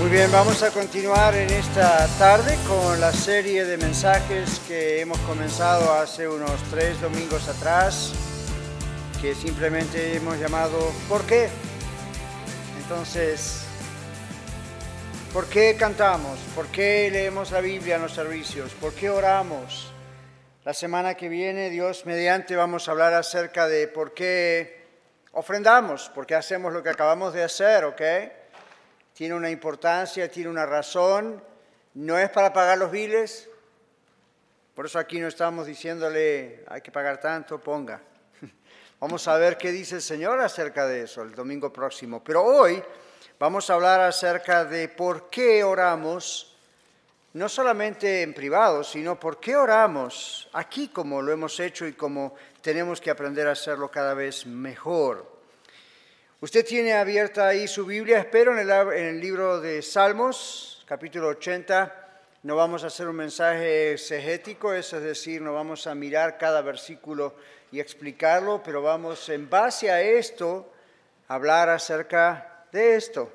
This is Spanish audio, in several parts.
Muy bien, vamos a continuar en esta tarde con la serie de mensajes que hemos comenzado hace unos tres domingos atrás, que simplemente hemos llamado ¿Por qué? Entonces, ¿por qué cantamos? ¿Por qué leemos la Biblia en los servicios? ¿Por qué oramos? La semana que viene, Dios mediante, vamos a hablar acerca de por qué ofrendamos, por qué hacemos lo que acabamos de hacer, ¿ok? Tiene una importancia, tiene una razón, no es para pagar los biles, por eso aquí no estamos diciéndole hay que pagar tanto, ponga. Vamos a ver qué dice el Señor acerca de eso el domingo próximo. Pero hoy vamos a hablar acerca de por qué oramos, no solamente en privado, sino por qué oramos aquí como lo hemos hecho y como tenemos que aprender a hacerlo cada vez mejor. Usted tiene abierta ahí su Biblia, espero, en el, libro de Salmos, capítulo 80. No vamos a hacer un mensaje exegético, es decir, no vamos a mirar cada versículo y explicarlo, pero vamos en base a esto a hablar acerca de esto.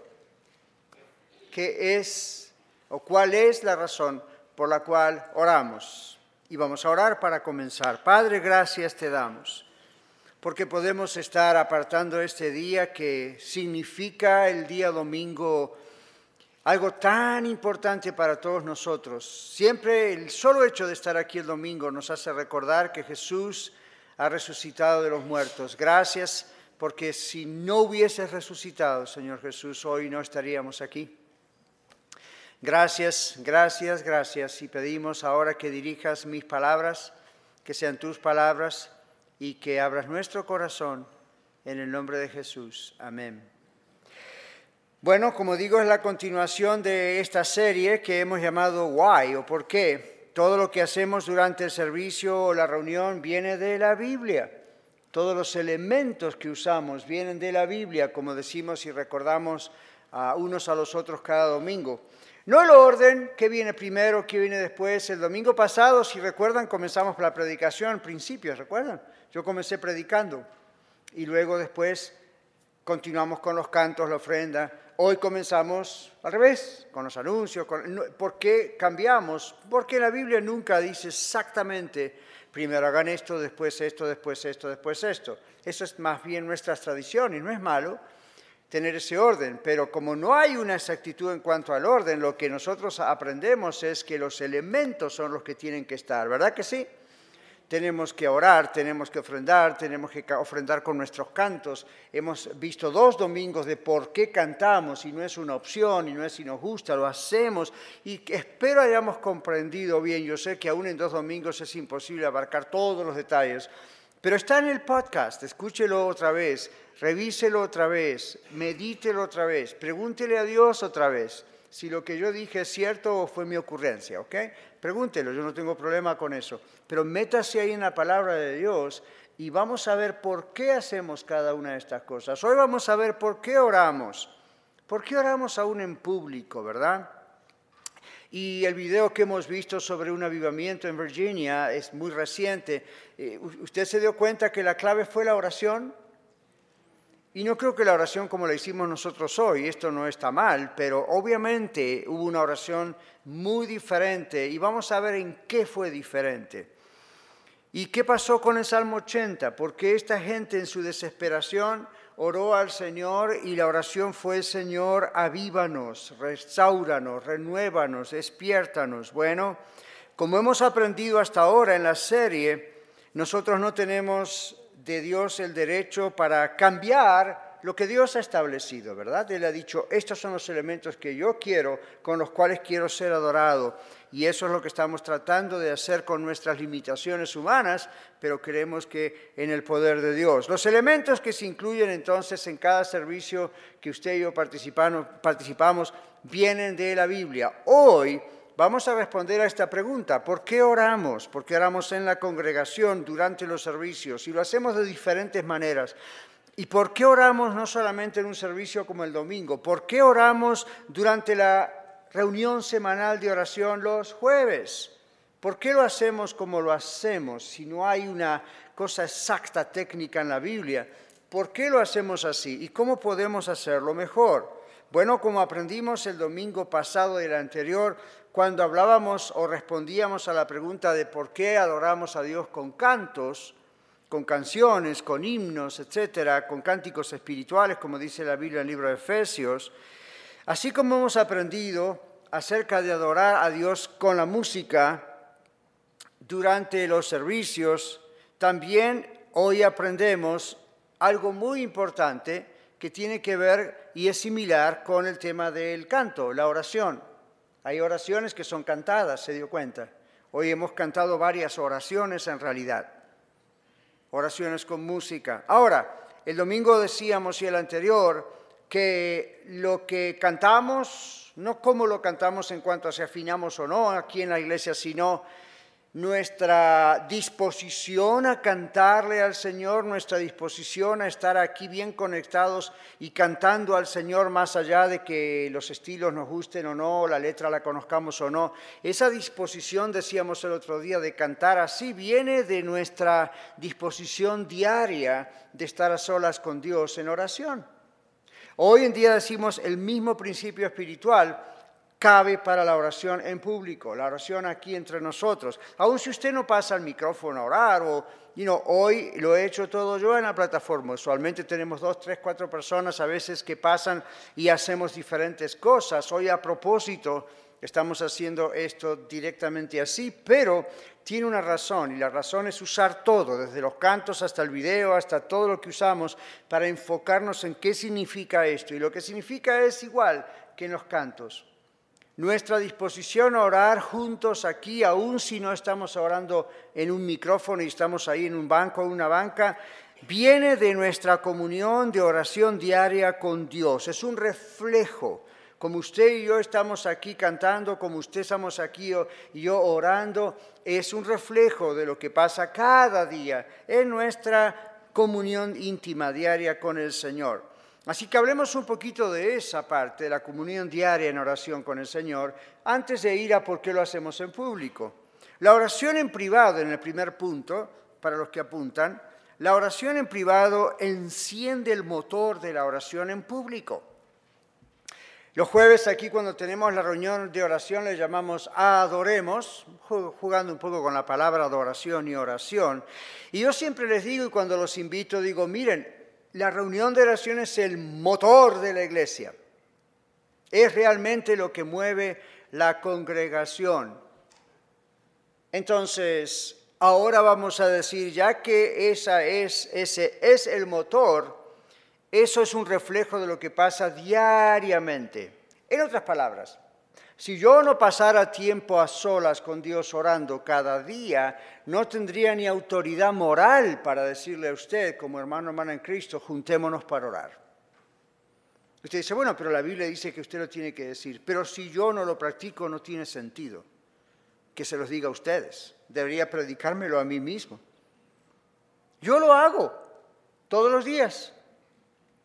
¿Qué es o cuál es la razón por la cual oramos? Y vamos a orar para comenzar. Padre, gracias te damos porque podemos estar apartando este día que significa el día domingo algo tan importante para todos nosotros. Siempre el solo hecho de estar aquí el domingo nos hace recordar que Jesús ha resucitado de los muertos. Gracias porque si no hubieses resucitado, Señor Jesús, hoy no estaríamos aquí. Gracias, gracias, gracias. Y pedimos ahora que dirijas mis palabras, que sean tus palabras y que abras nuestro corazón en el nombre de Jesús. Amén. Bueno, como digo, es la continuación de esta serie que hemos llamado Why o por qué. Todo lo que hacemos durante el servicio o la reunión viene de la Biblia. Todos los elementos que usamos vienen de la Biblia, como decimos y recordamos a unos a los otros cada domingo. No el orden, qué viene primero, qué viene después. El domingo pasado, si recuerdan, comenzamos la predicación, principios, ¿recuerdan? Yo comencé predicando y luego después continuamos con los cantos, la ofrenda. Hoy comenzamos al revés, con los anuncios. ¿Por qué cambiamos? Porque la Biblia nunca dice exactamente, primero hagan esto, después esto, después esto, después esto. Eso es más bien nuestra tradición y no es malo tener ese orden, pero como no hay una exactitud en cuanto al orden, lo que nosotros aprendemos es que los elementos son los que tienen que estar, ¿verdad que sí? tenemos que orar, tenemos que ofrendar, tenemos que ofrendar con nuestros cantos. Hemos visto dos domingos de por qué cantamos y no es una opción y no es si nos gusta, lo hacemos y espero hayamos comprendido bien. Yo sé que aún en dos domingos es imposible abarcar todos los detalles, pero está en el podcast, escúchelo otra vez, revíselo otra vez, medítelo otra vez, pregúntele a Dios otra vez si lo que yo dije es cierto o fue mi ocurrencia, ¿ok? Pregúntelo, yo no tengo problema con eso. Pero métase ahí en la palabra de Dios y vamos a ver por qué hacemos cada una de estas cosas. Hoy vamos a ver por qué oramos. ¿Por qué oramos aún en público, verdad? Y el video que hemos visto sobre un avivamiento en Virginia es muy reciente. Eh, ¿Usted se dio cuenta que la clave fue la oración? Y no creo que la oración como la hicimos nosotros hoy, esto no está mal, pero obviamente hubo una oración muy diferente y vamos a ver en qué fue diferente. ¿Y qué pasó con el Salmo 80? Porque esta gente en su desesperación oró al Señor y la oración fue, Señor, avívanos, restauranos, renuévanos, despiértanos. Bueno, como hemos aprendido hasta ahora en la serie, nosotros no tenemos de Dios el derecho para cambiar lo que Dios ha establecido, ¿verdad? Él ha dicho, estos son los elementos que yo quiero, con los cuales quiero ser adorado. Y eso es lo que estamos tratando de hacer con nuestras limitaciones humanas, pero creemos que en el poder de Dios. Los elementos que se incluyen entonces en cada servicio que usted y yo participamos vienen de la Biblia. Hoy vamos a responder a esta pregunta. ¿Por qué oramos? ¿Por qué oramos en la congregación durante los servicios? Y lo hacemos de diferentes maneras. ¿Y por qué oramos no solamente en un servicio como el domingo? ¿Por qué oramos durante la reunión semanal de oración los jueves? ¿Por qué lo hacemos como lo hacemos si no hay una cosa exacta técnica en la Biblia? ¿Por qué lo hacemos así? ¿Y cómo podemos hacerlo mejor? Bueno, como aprendimos el domingo pasado y el anterior, cuando hablábamos o respondíamos a la pregunta de por qué adoramos a Dios con cantos, con canciones, con himnos, etcétera, con cánticos espirituales, como dice la Biblia en el libro de Efesios, así como hemos aprendido acerca de adorar a Dios con la música, durante los servicios, también hoy aprendemos algo muy importante que tiene que ver y es similar con el tema del canto, la oración. Hay oraciones que son cantadas, se dio cuenta. Hoy hemos cantado varias oraciones en realidad, oraciones con música. Ahora, el domingo decíamos y el anterior que lo que cantamos, no como lo cantamos en cuanto a si afinamos o no aquí en la iglesia, sino nuestra disposición a cantarle al Señor, nuestra disposición a estar aquí bien conectados y cantando al Señor más allá de que los estilos nos gusten o no, la letra la conozcamos o no. Esa disposición, decíamos el otro día, de cantar así viene de nuestra disposición diaria de estar a solas con Dios en oración. Hoy en día decimos el mismo principio espiritual, cabe para la oración en público, la oración aquí entre nosotros. Aun si usted no pasa al micrófono a orar, o you hoy lo he hecho todo yo en la plataforma. Usualmente tenemos dos, tres, cuatro personas a veces que pasan y hacemos diferentes cosas. Hoy a propósito estamos haciendo esto directamente así, pero tiene una razón y la razón es usar todo, desde los cantos hasta el video, hasta todo lo que usamos para enfocarnos en qué significa esto. Y lo que significa es igual que en los cantos nuestra disposición a orar juntos aquí, aun si no estamos orando en un micrófono y estamos ahí en un banco o una banca, viene de nuestra comunión de oración diaria con Dios. Es un reflejo. Como usted y yo estamos aquí cantando, como usted estamos aquí y yo orando, es un reflejo de lo que pasa cada día en nuestra comunión íntima diaria con el Señor. Así que hablemos un poquito de esa parte, de la comunión diaria en oración con el Señor, antes de ir a por qué lo hacemos en público. La oración en privado, en el primer punto, para los que apuntan, la oración en privado enciende el motor de la oración en público. Los jueves aquí cuando tenemos la reunión de oración le llamamos adoremos, jugando un poco con la palabra adoración y oración. Y yo siempre les digo y cuando los invito digo, miren, la reunión de oración es el motor de la iglesia. Es realmente lo que mueve la congregación. Entonces, ahora vamos a decir, ya que esa es, ese es el motor, eso es un reflejo de lo que pasa diariamente. En otras palabras, si yo no pasara tiempo a solas con Dios orando cada día, no tendría ni autoridad moral para decirle a usted, como hermano hermana en Cristo, juntémonos para orar. Usted dice, bueno, pero la Biblia dice que usted lo tiene que decir. Pero si yo no lo practico, no tiene sentido que se los diga a ustedes. Debería predicármelo a mí mismo. Yo lo hago todos los días.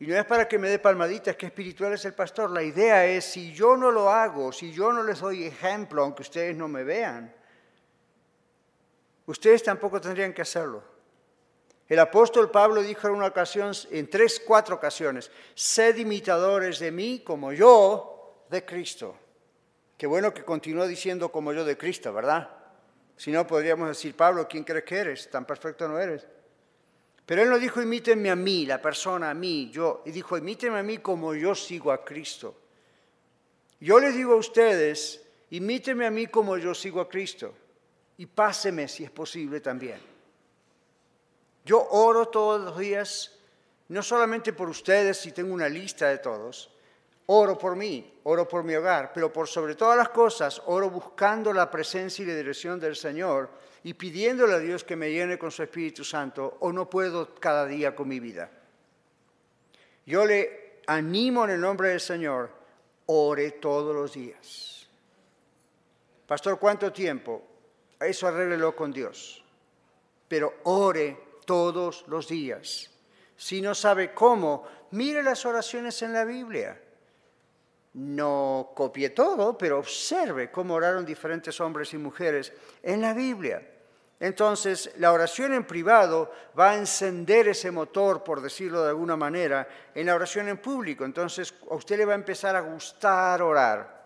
Y no es para que me dé palmaditas, que espiritual es el pastor. La idea es, si yo no lo hago, si yo no les doy ejemplo, aunque ustedes no me vean, ustedes tampoco tendrían que hacerlo. El apóstol Pablo dijo en una ocasión, en tres, cuatro ocasiones, sed imitadores de mí como yo de Cristo. Qué bueno que continúa diciendo como yo de Cristo, ¿verdad? Si no, podríamos decir, Pablo, ¿quién crees que eres? Tan perfecto no eres. Pero él no dijo, imítenme a mí, la persona, a mí, yo. Y dijo, imítenme a mí como yo sigo a Cristo. Yo les digo a ustedes, imítenme a mí como yo sigo a Cristo. Y páseme si es posible también. Yo oro todos los días, no solamente por ustedes, si tengo una lista de todos, oro por mí, oro por mi hogar, pero por sobre todas las cosas, oro buscando la presencia y la dirección del Señor y pidiéndole a Dios que me llene con su Espíritu Santo o no puedo cada día con mi vida. Yo le animo en el nombre del Señor, ore todos los días. Pastor, ¿cuánto tiempo? Eso arréglelo con Dios. Pero ore todos los días. Si no sabe cómo, mire las oraciones en la Biblia. No copie todo, pero observe cómo oraron diferentes hombres y mujeres en la Biblia. Entonces, la oración en privado va a encender ese motor, por decirlo de alguna manera, en la oración en público. Entonces, a usted le va a empezar a gustar orar.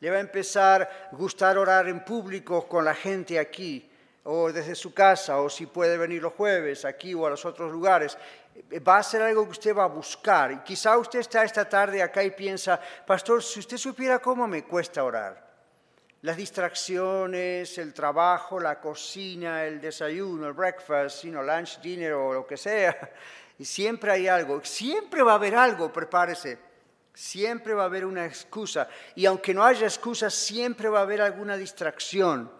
Le va a empezar a gustar orar en público con la gente aquí, o desde su casa, o si puede venir los jueves aquí o a los otros lugares. Va a ser algo que usted va a buscar. Y quizá usted está esta tarde acá y piensa, pastor, si usted supiera cómo me cuesta orar las distracciones, el trabajo, la cocina, el desayuno, el breakfast, sino lunch, dinner o lo que sea. Y siempre hay algo, siempre va a haber algo, prepárese. Siempre va a haber una excusa. Y aunque no haya excusa, siempre va a haber alguna distracción.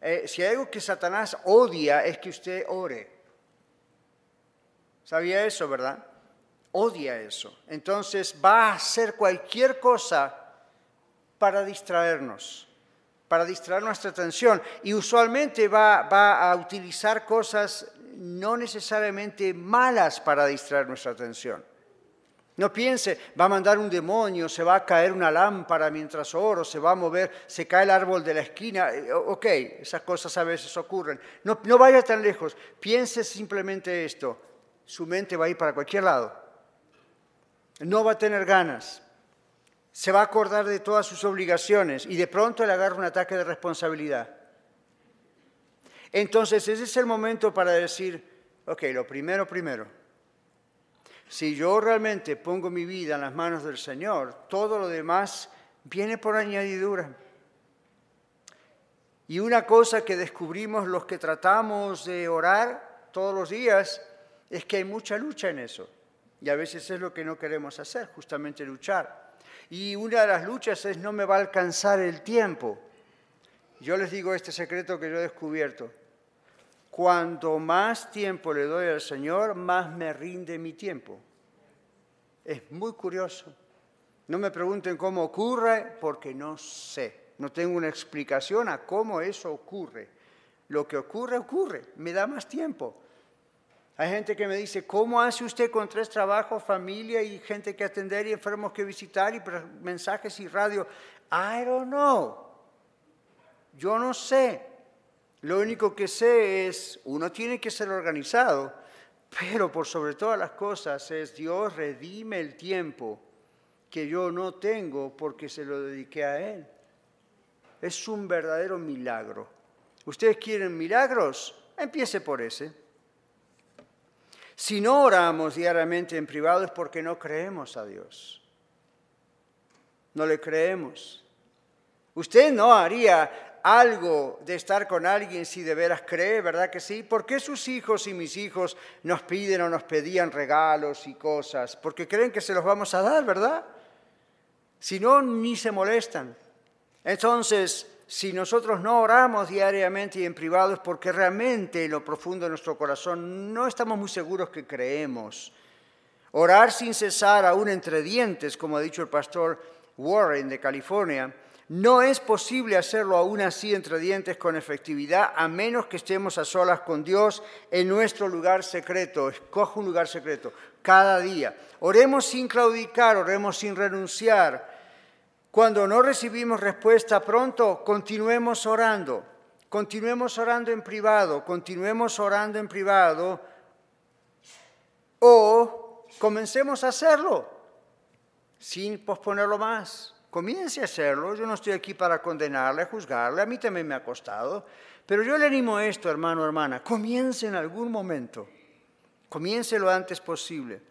Eh, si hay algo que Satanás odia es que usted ore. ¿Sabía eso, verdad? Odia eso. Entonces va a hacer cualquier cosa para distraernos para distraer nuestra atención y usualmente va, a utilizar cosas no necesariamente malas para distraer nuestra atención. No piense, va a mandar un demonio, se va a caer una lámpara mientras oro, se va a mover, se cae el árbol de la esquina. Eh, ok, esas cosas a veces ocurren. No, no vaya tan lejos, piense simplemente esto. Su mente va a ir para cualquier lado. No va a tener ganas se va a acordar de todas sus obligaciones y de pronto le agarra un ataque de responsabilidad. Entonces ese es el momento para decir, ok, lo primero, primero. Si yo realmente pongo mi vida en las manos del Señor, todo lo demás viene por añadidura. Y una cosa que descubrimos los que tratamos de orar todos los días es que hay mucha lucha en eso. Y a veces es lo que no queremos hacer, justamente luchar. Y una de las luchas es no me va a alcanzar el tiempo. Yo les digo este secreto que yo he descubierto. Cuanto más tiempo le doy al Señor, más me rinde mi tiempo. Es muy curioso. No me pregunten cómo ocurre porque no sé. No tengo una explicación a cómo eso ocurre. Lo que ocurre, ocurre. Me da más tiempo. Hay gente que me dice, ¿cómo hace usted con tres trabajos, familia y gente que atender y enfermos que visitar y mensajes y radio? I don't know. Yo no sé. Lo único que sé es, uno tiene que ser organizado, pero por sobre todas las cosas es Dios redime el tiempo que yo no tengo porque se lo dediqué a Él. Es un verdadero milagro. ¿Ustedes quieren milagros? Empiece por ese. Si no oramos diariamente en privado es porque no creemos a Dios. No le creemos. Usted no haría algo de estar con alguien si de veras cree, ¿verdad que sí? ¿Por qué sus hijos y mis hijos nos piden o nos pedían regalos y cosas? Porque creen que se los vamos a dar, ¿verdad? Si no, ni se molestan. Entonces, si nosotros no oramos diariamente y en privado es porque realmente en lo profundo de nuestro corazón no estamos muy seguros que creemos. Orar sin cesar, aún entre dientes, como ha dicho el pastor Warren de California, no es posible hacerlo aún así entre dientes con efectividad a menos que estemos a solas con Dios en nuestro lugar secreto. Escoja un lugar secreto cada día. Oremos sin claudicar, oremos sin renunciar cuando no recibimos respuesta pronto, continuemos orando. Continuemos orando en privado, continuemos orando en privado o comencemos a hacerlo sin posponerlo más. Comience a hacerlo. Yo no estoy aquí para condenarle, juzgarle. A mí también me ha costado. Pero yo le animo esto, hermano, hermana. Comience en algún momento. Comience lo antes posible.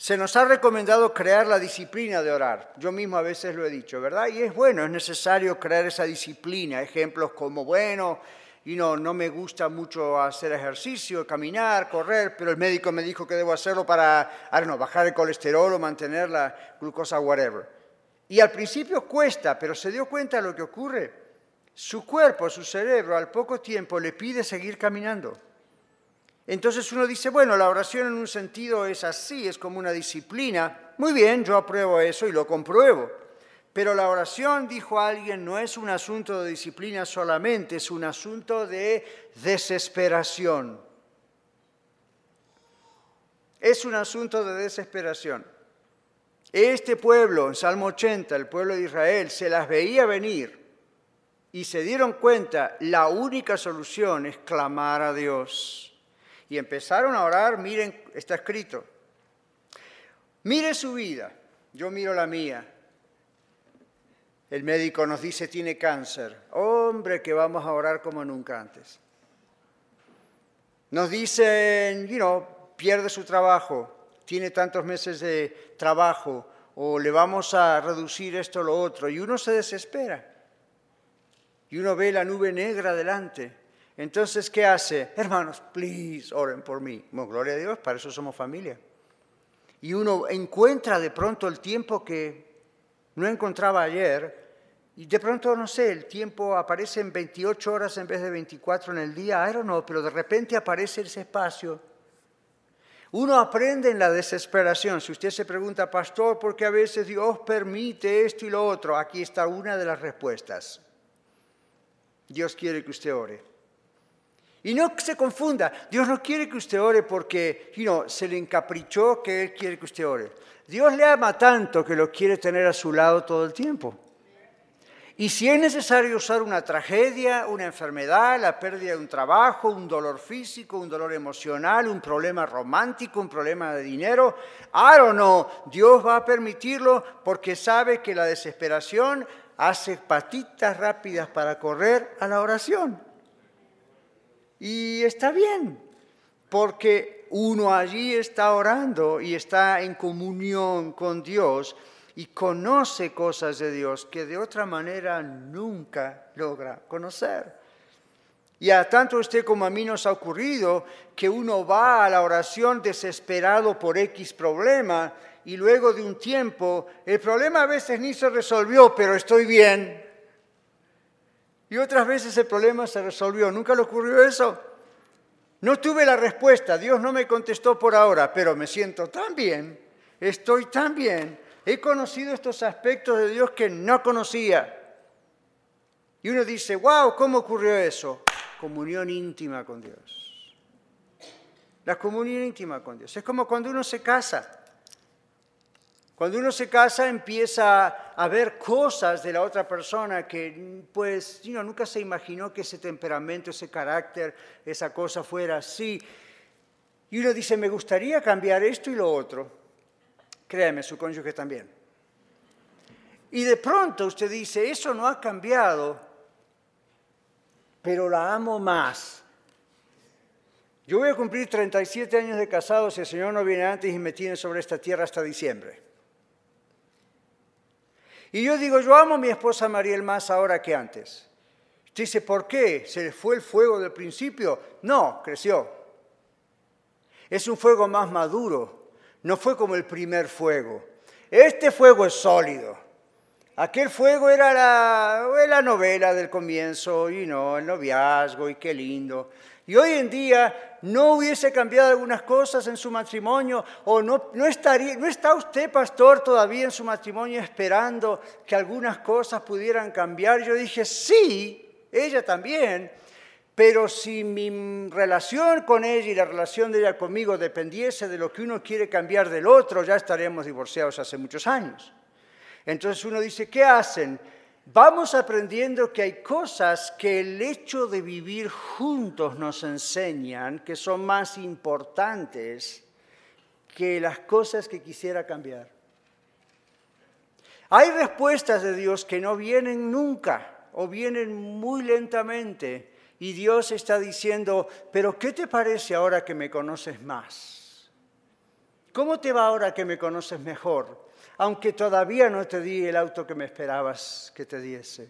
Se nos ha recomendado crear la disciplina de orar. Yo mismo a veces lo he dicho, ¿verdad? Y es bueno, es necesario crear esa disciplina. Ejemplos como, bueno, y no, no me gusta mucho hacer ejercicio, caminar, correr, pero el médico me dijo que debo hacerlo para, no, bajar el colesterol o mantener la glucosa, whatever. Y al principio cuesta, pero se dio cuenta de lo que ocurre. Su cuerpo, su cerebro, al poco tiempo le pide seguir caminando. Entonces uno dice, bueno, la oración en un sentido es así, es como una disciplina. Muy bien, yo apruebo eso y lo compruebo. Pero la oración, dijo alguien, no es un asunto de disciplina solamente, es un asunto de desesperación. Es un asunto de desesperación. Este pueblo, en Salmo 80, el pueblo de Israel, se las veía venir y se dieron cuenta, la única solución es clamar a Dios. Y empezaron a orar, miren, está escrito. Mire su vida, yo miro la mía. El médico nos dice tiene cáncer. Hombre, que vamos a orar como nunca antes. Nos dicen, you know, pierde su trabajo, tiene tantos meses de trabajo, o le vamos a reducir esto o lo otro, y uno se desespera. Y uno ve la nube negra delante. Entonces, ¿qué hace? Hermanos, please, oren por mí. Bueno, gloria a Dios, para eso somos familia. Y uno encuentra de pronto el tiempo que no encontraba ayer, y de pronto, no sé, el tiempo aparece en 28 horas en vez de 24 en el día, I don't know, pero de repente aparece ese espacio. Uno aprende en la desesperación. Si usted se pregunta, pastor, ¿por qué a veces Dios permite esto y lo otro? Aquí está una de las respuestas. Dios quiere que usted ore. Y no se confunda, Dios no quiere que usted ore porque se le encaprichó que Él quiere que usted ore. Dios le ama tanto que lo quiere tener a su lado todo el tiempo. Y si es necesario usar una tragedia, una enfermedad, la pérdida de un trabajo, un dolor físico, un dolor emocional, un problema romántico, un problema de dinero, I don't know, Dios va a permitirlo porque sabe que la desesperación hace patitas rápidas para correr a la oración. Y está bien, porque uno allí está orando y está en comunión con Dios y conoce cosas de Dios que de otra manera nunca logra conocer. Y a tanto usted como a mí nos ha ocurrido que uno va a la oración desesperado por X problema y luego de un tiempo el problema a veces ni se resolvió, pero estoy bien. Y otras veces el problema se resolvió. ¿Nunca le ocurrió eso? No tuve la respuesta, Dios no me contestó por ahora, pero me siento tan bien, estoy tan bien He conocido estos aspectos de Dios que no conocía. Y uno dice, wow, ¿cómo ocurrió eso? Comunión íntima con Dios. La comunión íntima con Dios. Es como cuando uno se casa. Cuando uno se casa empieza a ver cosas de la otra persona que pues nunca se imaginó que ese temperamento, ese carácter, esa cosa fuera así. Y uno dice, me gustaría cambiar esto y lo otro. Créeme, su cónyuge también. Y de pronto usted dice, eso no ha cambiado, pero la amo más. Yo voy a cumplir 37 años de casado si el Señor no viene antes y me tiene sobre esta tierra hasta diciembre. Y yo digo, yo amo a mi esposa Mariel más ahora que antes. Usted dice, ¿por qué? ¿Se le fue el fuego del principio? No, creció. Es un fuego más maduro, no fue como el primer fuego. Este fuego es sólido. Aquel fuego era la, novela del comienzo, y no, el noviazgo, y qué lindo. Y hoy en día no hubiese cambiado algunas cosas en su matrimonio, o no, no, estaría, no está usted, pastor, todavía en su matrimonio esperando que algunas cosas pudieran cambiar. Yo dije, sí, ella también, pero si mi relación con ella y la relación de ella conmigo dependiese de lo que uno quiere cambiar del otro, ya estaríamos divorciados hace muchos años. Entonces uno dice, ¿qué hacen? Vamos aprendiendo que hay cosas que el hecho de vivir juntos nos enseñan que son más importantes que las cosas que quisiera cambiar. Hay respuestas de Dios que no vienen nunca o vienen muy lentamente y Dios está diciendo, pero ¿qué te parece ahora que me conoces más? ¿Cómo te va ahora que me conoces mejor? Aunque todavía no te di el auto que me esperabas que te diese.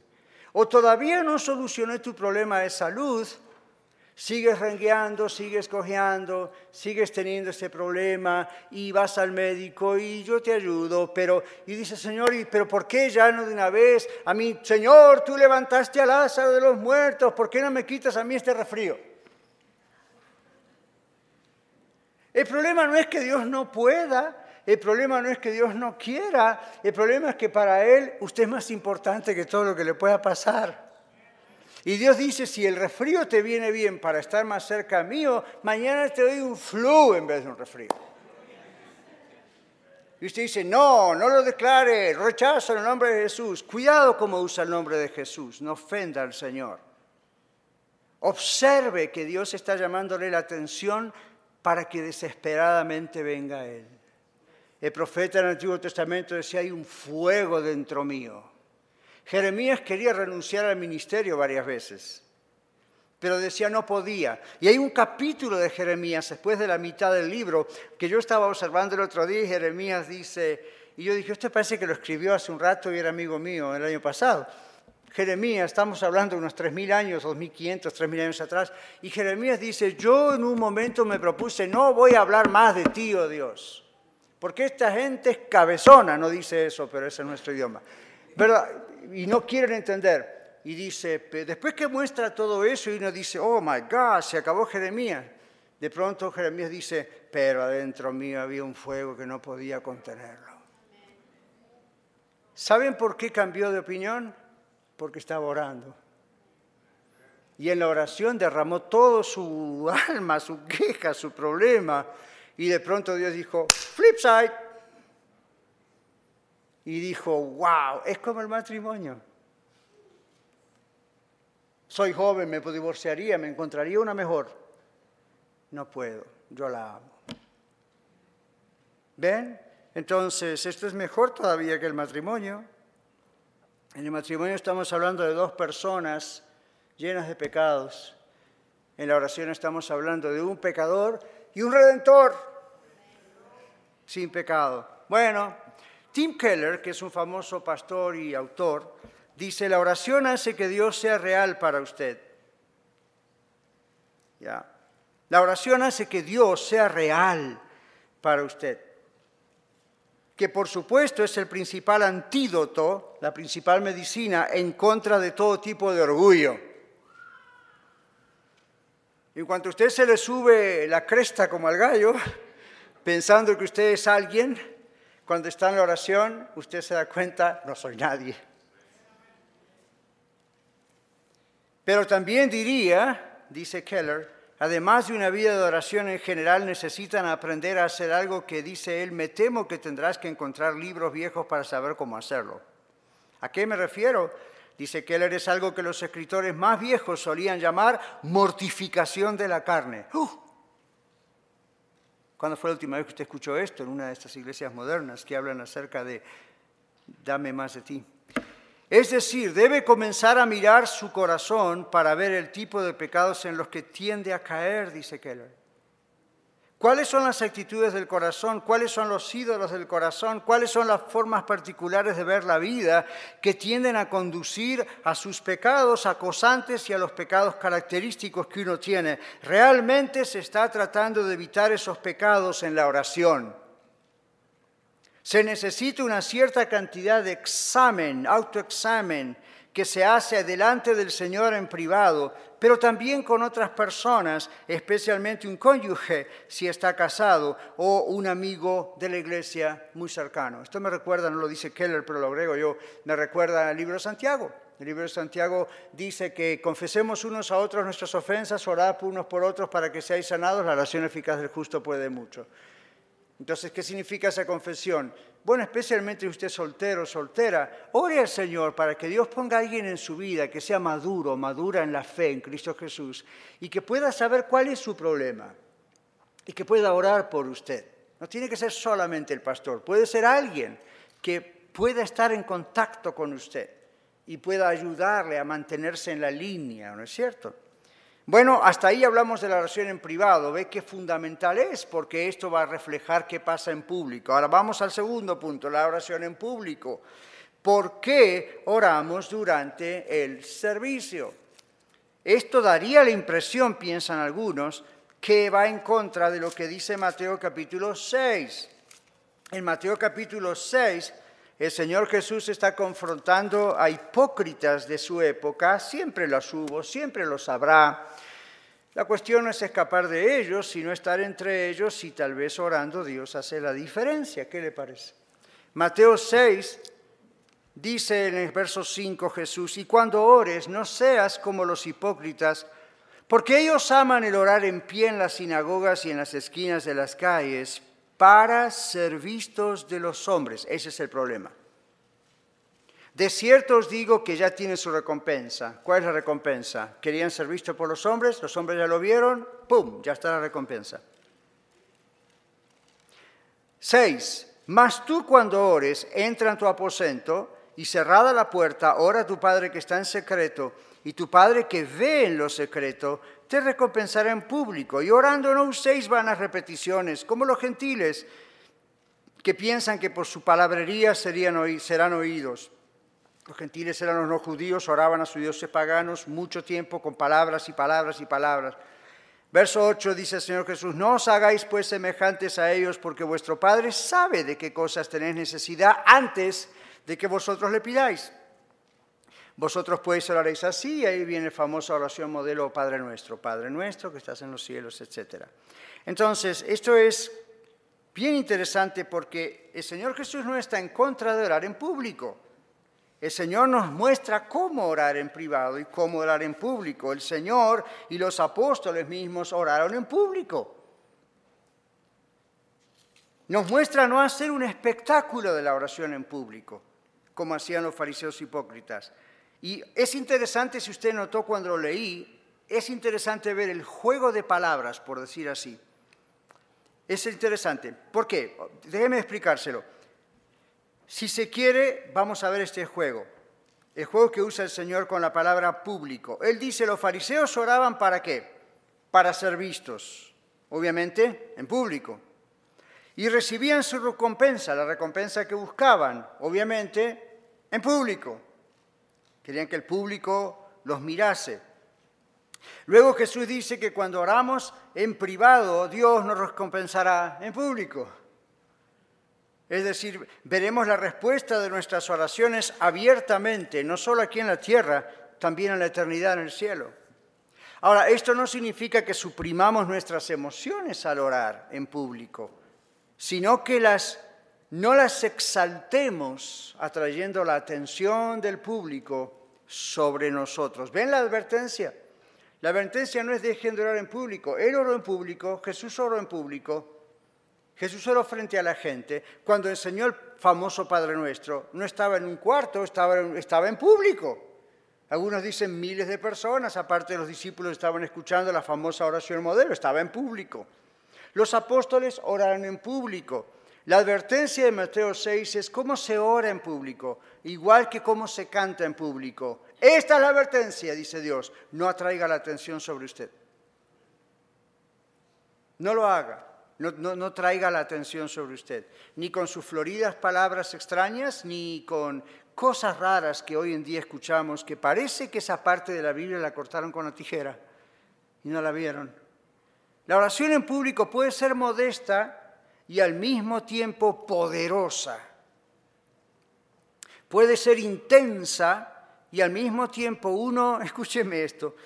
O todavía no solucioné tu problema de salud, Sigues rengueando, sigues cojeando, sigues teniendo este problema y vas al médico y yo te ayudo, pero, y dice, Señor, ¿y, pero por qué ya no de una vez? A mí, Señor, tú levantaste a Lázaro de los muertos, ¿por qué no me quitas a mí este refrío? El problema no es que Dios no pueda, El problema no es que Dios no quiera, el problema es que para Él usted es más importante que todo lo que le pueda pasar. Y Dios dice, si el resfrío te viene bien para estar más cerca mío, mañana te doy un flu en vez de un resfrío. Y usted dice, no, no lo declare, rechazo el nombre de Jesús. Cuidado como usa el nombre de Jesús, no ofenda al Señor. Observe que Dios está llamándole la atención para que desesperadamente venga a Él. El profeta en el Antiguo Testamento decía, hay un fuego dentro mío. Jeremías quería renunciar al ministerio varias veces, pero decía no podía. Y hay un capítulo de Jeremías, después de la mitad del libro, que yo estaba observando el otro día Jeremías dice, y yo dije, usted parece que lo escribió hace un rato y era amigo mío el año pasado. Jeremías, estamos hablando de unos 3.000 años, 2.500, 3.000 años atrás, y Jeremías dice, yo en un momento me propuse, no voy a hablar más de ti, oh Dios, porque esta gente es cabezona, no dice eso, pero ese es nuestro idioma. Pero, y no quieren entender. Y dice, después que muestra todo eso y uno dice, oh my God, se acabó Jeremías. De pronto Jeremías dice, pero adentro mío había un fuego que no podía contenerlo. ¿Saben por qué cambió de opinión? Porque estaba orando. Y en la oración derramó todo su alma, su queja, su problema. Y de pronto Dios dijo, flip side y dijo, wow, es como el matrimonio. Soy joven, me divorciaría, me encontraría una mejor. No puedo, yo la amo. ¿Ven? Entonces, esto es mejor todavía que el matrimonio. En el matrimonio estamos hablando de dos personas llenas de pecados. En la oración estamos hablando de un pecador y un redentor sin pecado. Bueno, Tim Keller, que es un famoso pastor y autor, dice, la oración hace que Dios sea real para usted. ¿Ya? La oración hace que Dios sea real para usted. Que por supuesto es el principal antídoto, la principal medicina en contra de todo tipo de orgullo. En cuanto a usted se le sube la cresta como al gallo, pensando que usted es alguien, cuando está en la oración, usted se da cuenta, no soy nadie. Pero también diría, dice Keller, además de una vida de oración en general, necesitan aprender a hacer algo que dice él, me temo que tendrás que encontrar libros viejos para saber cómo hacerlo. ¿A qué me refiero? Dice Keller, es algo que los escritores más viejos solían llamar mortificación de la carne. ¡Uh! ¿Cuándo fue la última vez que usted escuchó esto en una de estas iglesias modernas que hablan acerca de dame más de ti? Es decir, debe comenzar a mirar su corazón para ver el tipo de pecados en los que tiende a caer, dice Keller. ¿Cuáles son las actitudes del corazón? ¿Cuáles son los ídolos del corazón? ¿Cuáles son las formas particulares de ver la vida que tienden a conducir a sus pecados acosantes y a los pecados característicos que uno tiene? Realmente se está tratando de evitar esos pecados en la oración. Se necesita una cierta cantidad de examen, autoexamen, que se hace delante del Señor en privado, pero también con otras personas, especialmente un cónyuge si está casado o un amigo de la iglesia muy cercano. Esto me recuerda, no lo dice Keller, pero lo agrego yo, me recuerda al libro de Santiago. El libro de Santiago dice que confesemos unos a otros nuestras ofensas, orad unos por otros para que seáis sanados, la oración eficaz del justo puede mucho. Entonces, ¿qué significa esa confesión? Bueno, especialmente usted soltero, soltera, ore al Señor para que Dios ponga a alguien en su vida que sea maduro, madura en la fe en Cristo Jesús y que pueda saber cuál es su problema y que pueda orar por usted. No tiene que ser solamente el pastor, puede ser alguien que pueda estar en contacto con usted y pueda ayudarle a mantenerse en la línea, ¿no es cierto? Bueno, hasta ahí hablamos de la oración en privado. Ve qué fundamental es, porque esto va a reflejar qué pasa en público. Ahora vamos al segundo punto, la oración en público. ¿Por qué oramos durante el servicio? Esto daría la impresión, piensan algunos, que va en contra de lo que dice Mateo capítulo 6. En Mateo capítulo 6, el Señor Jesús está confrontando a hipócritas de su época, siempre los hubo, siempre los habrá, La cuestión no es escapar de ellos, sino estar entre ellos y tal vez orando Dios hace la diferencia. ¿Qué le parece? Mateo 6 dice en el verso 5 Jesús, y cuando ores no seas como los hipócritas, porque ellos aman el orar en pie en las sinagogas y en las esquinas de las calles para ser vistos de los hombres. Ese es el problema. De cierto os digo que ya tiene su recompensa. ¿Cuál es la recompensa? ¿Querían ser vistos por los hombres? ¿Los hombres ya lo vieron? ¡Pum! Ya está la recompensa. Seis. Mas tú cuando ores, entra en tu aposento y cerrada la puerta, ora a tu Padre que está en secreto, y tu Padre que ve en lo secreto, te recompensará en público. Y orando no uséis vanas repeticiones, como los gentiles, que piensan que por su palabrería serían, serán oídos. Los gentiles eran los no judíos, oraban a sus dioses paganos mucho tiempo con palabras y palabras y palabras. Verso 8 dice el Señor Jesús, no os hagáis pues semejantes a ellos porque vuestro Padre sabe de qué cosas tenéis necesidad antes de que vosotros le pidáis. Vosotros pues oraréis así, y ahí viene la famosa oración modelo Padre nuestro, Padre nuestro que estás en los cielos, etc. Entonces, esto es bien interesante porque el Señor Jesús no está en contra de orar en público. El Señor nos muestra cómo orar en privado y cómo orar en público. El Señor y los apóstoles mismos oraron en público. Nos muestra no hacer un espectáculo de la oración en público, como hacían los fariseos hipócritas. Y es interesante, si usted notó cuando lo leí, es interesante ver el juego de palabras, por decir así. Es interesante. ¿Por qué? Déjeme explicárselo. Si se quiere, vamos a ver este juego. El juego que usa el Señor con la palabra público. Él dice, los fariseos oraban para qué? Para ser vistos, obviamente, en público. Y recibían su recompensa, la recompensa que buscaban, obviamente, en público. Querían que el público los mirase. Luego Jesús dice que cuando oramos en privado, Dios nos recompensará en público. Es decir, veremos la respuesta de nuestras oraciones abiertamente, no solo aquí en la tierra, también en la eternidad en el cielo. Ahora, esto no significa que suprimamos nuestras emociones al orar en público, sino que las, no las exaltemos atrayendo la atención del público sobre nosotros. ¿Ven la advertencia? La advertencia no es dejen de orar en público. Él oró en público, Jesús oró en público, Jesús oró frente a la gente. Cuando enseñó el famoso Padre Nuestro, no estaba en un cuarto, estaba, estaba en público. Algunos dicen miles de personas, aparte de los discípulos estaban escuchando la famosa oración modelo, estaba en público. Los apóstoles oraron en público. La advertencia de Mateo 6 es cómo se ora en público, igual que cómo se canta en público. Esta es la advertencia, dice Dios, no atraiga la atención sobre usted. No lo haga no, traiga la atención sobre usted, ni con sus floridas palabras extrañas, ni con cosas raras que hoy en día escuchamos, que parece que esa parte de la Biblia la cortaron con la tijera y no la vieron. La oración en público puede ser modesta y al mismo tiempo poderosa. Puede ser intensa y al mismo tiempo uno, escúcheme esto,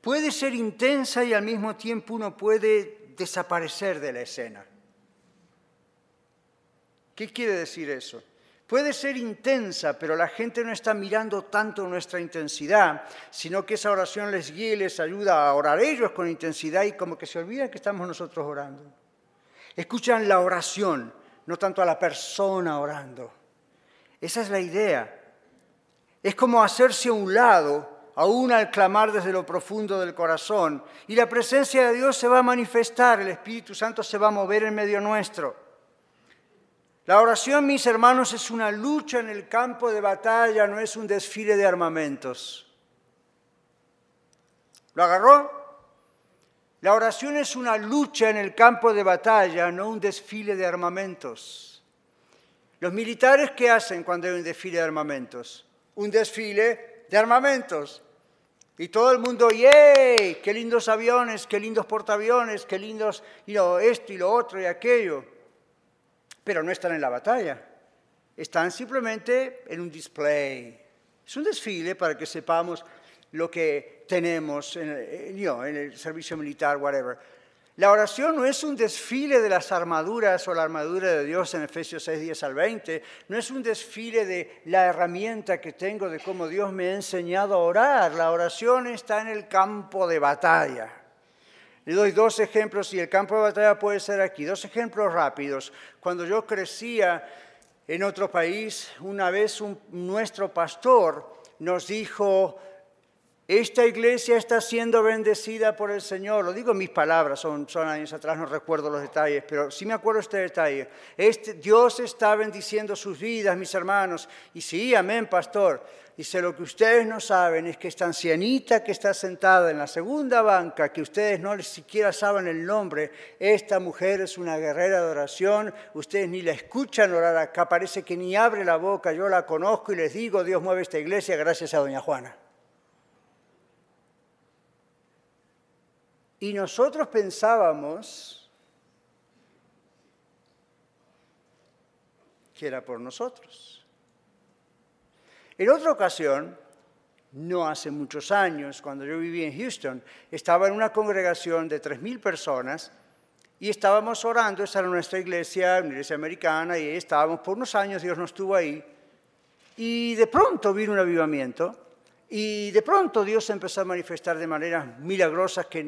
puede ser intensa y al mismo tiempo uno puede desaparecer de la escena. ¿Qué quiere decir eso? Puede ser intensa, pero la gente no está mirando tanto nuestra intensidad, sino que esa oración les guía y les ayuda a orar ellos con intensidad y como que se olvidan que estamos nosotros orando. Escuchan la oración, no tanto a la persona orando. Esa es la idea. Es como hacerse a un lado aún al clamar desde lo profundo del corazón. Y la presencia de Dios se va a manifestar, el Espíritu Santo se va a mover en medio nuestro. La oración, mis hermanos, es una lucha en el campo de batalla, no es un desfile de armamentos. ¿Lo agarró? La oración es una lucha en el campo de batalla, no un desfile de armamentos. Los militares, ¿qué hacen cuando hay un desfile de armamentos? Un desfile de armamentos. Y todo el mundo, ¡yay! ¡Qué lindos aviones! ¡Qué lindos portaaviones! ¡Qué lindos esto y lo otro y aquello! Pero no están en la batalla. Están simplemente en un display. Es un desfile para que sepamos lo que tenemos en, en el servicio militar, whatever. La oración no es un desfile de las armaduras o la armadura de Dios en Efesios 6, 10 al 20. No es un desfile de la herramienta que tengo de cómo Dios me ha enseñado a orar. La oración está en el campo de batalla. Le doy dos ejemplos y el campo de batalla puede ser aquí. Dos ejemplos rápidos. Cuando yo crecía en otro país, una vez nuestro pastor nos dijo, esta iglesia está siendo bendecida por el Señor. Lo digo en mis palabras, son, años atrás, no recuerdo los detalles, pero sí me acuerdo este detalle. Este, Dios está bendiciendo sus vidas, mis hermanos. Y sí, amén, pastor. Dice, lo que ustedes no saben es que esta ancianita que está sentada en la segunda banca, que ustedes no siquiera saben el nombre, esta mujer es una guerrera de oración, ustedes ni la escuchan orar acá, parece que ni abre la boca, yo la conozco y les digo, Dios mueve esta iglesia gracias a doña Juana. Y nosotros pensábamos que era por nosotros. En otra ocasión, no hace muchos años, cuando yo vivía en Houston, estaba en una congregación de 3.000 personas y estábamos orando, esa era nuestra iglesia, una iglesia americana, y estábamos por unos años, Dios nos estuvo ahí, y de pronto vino un avivamiento y de pronto Dios empezó a manifestar de maneras milagrosas que,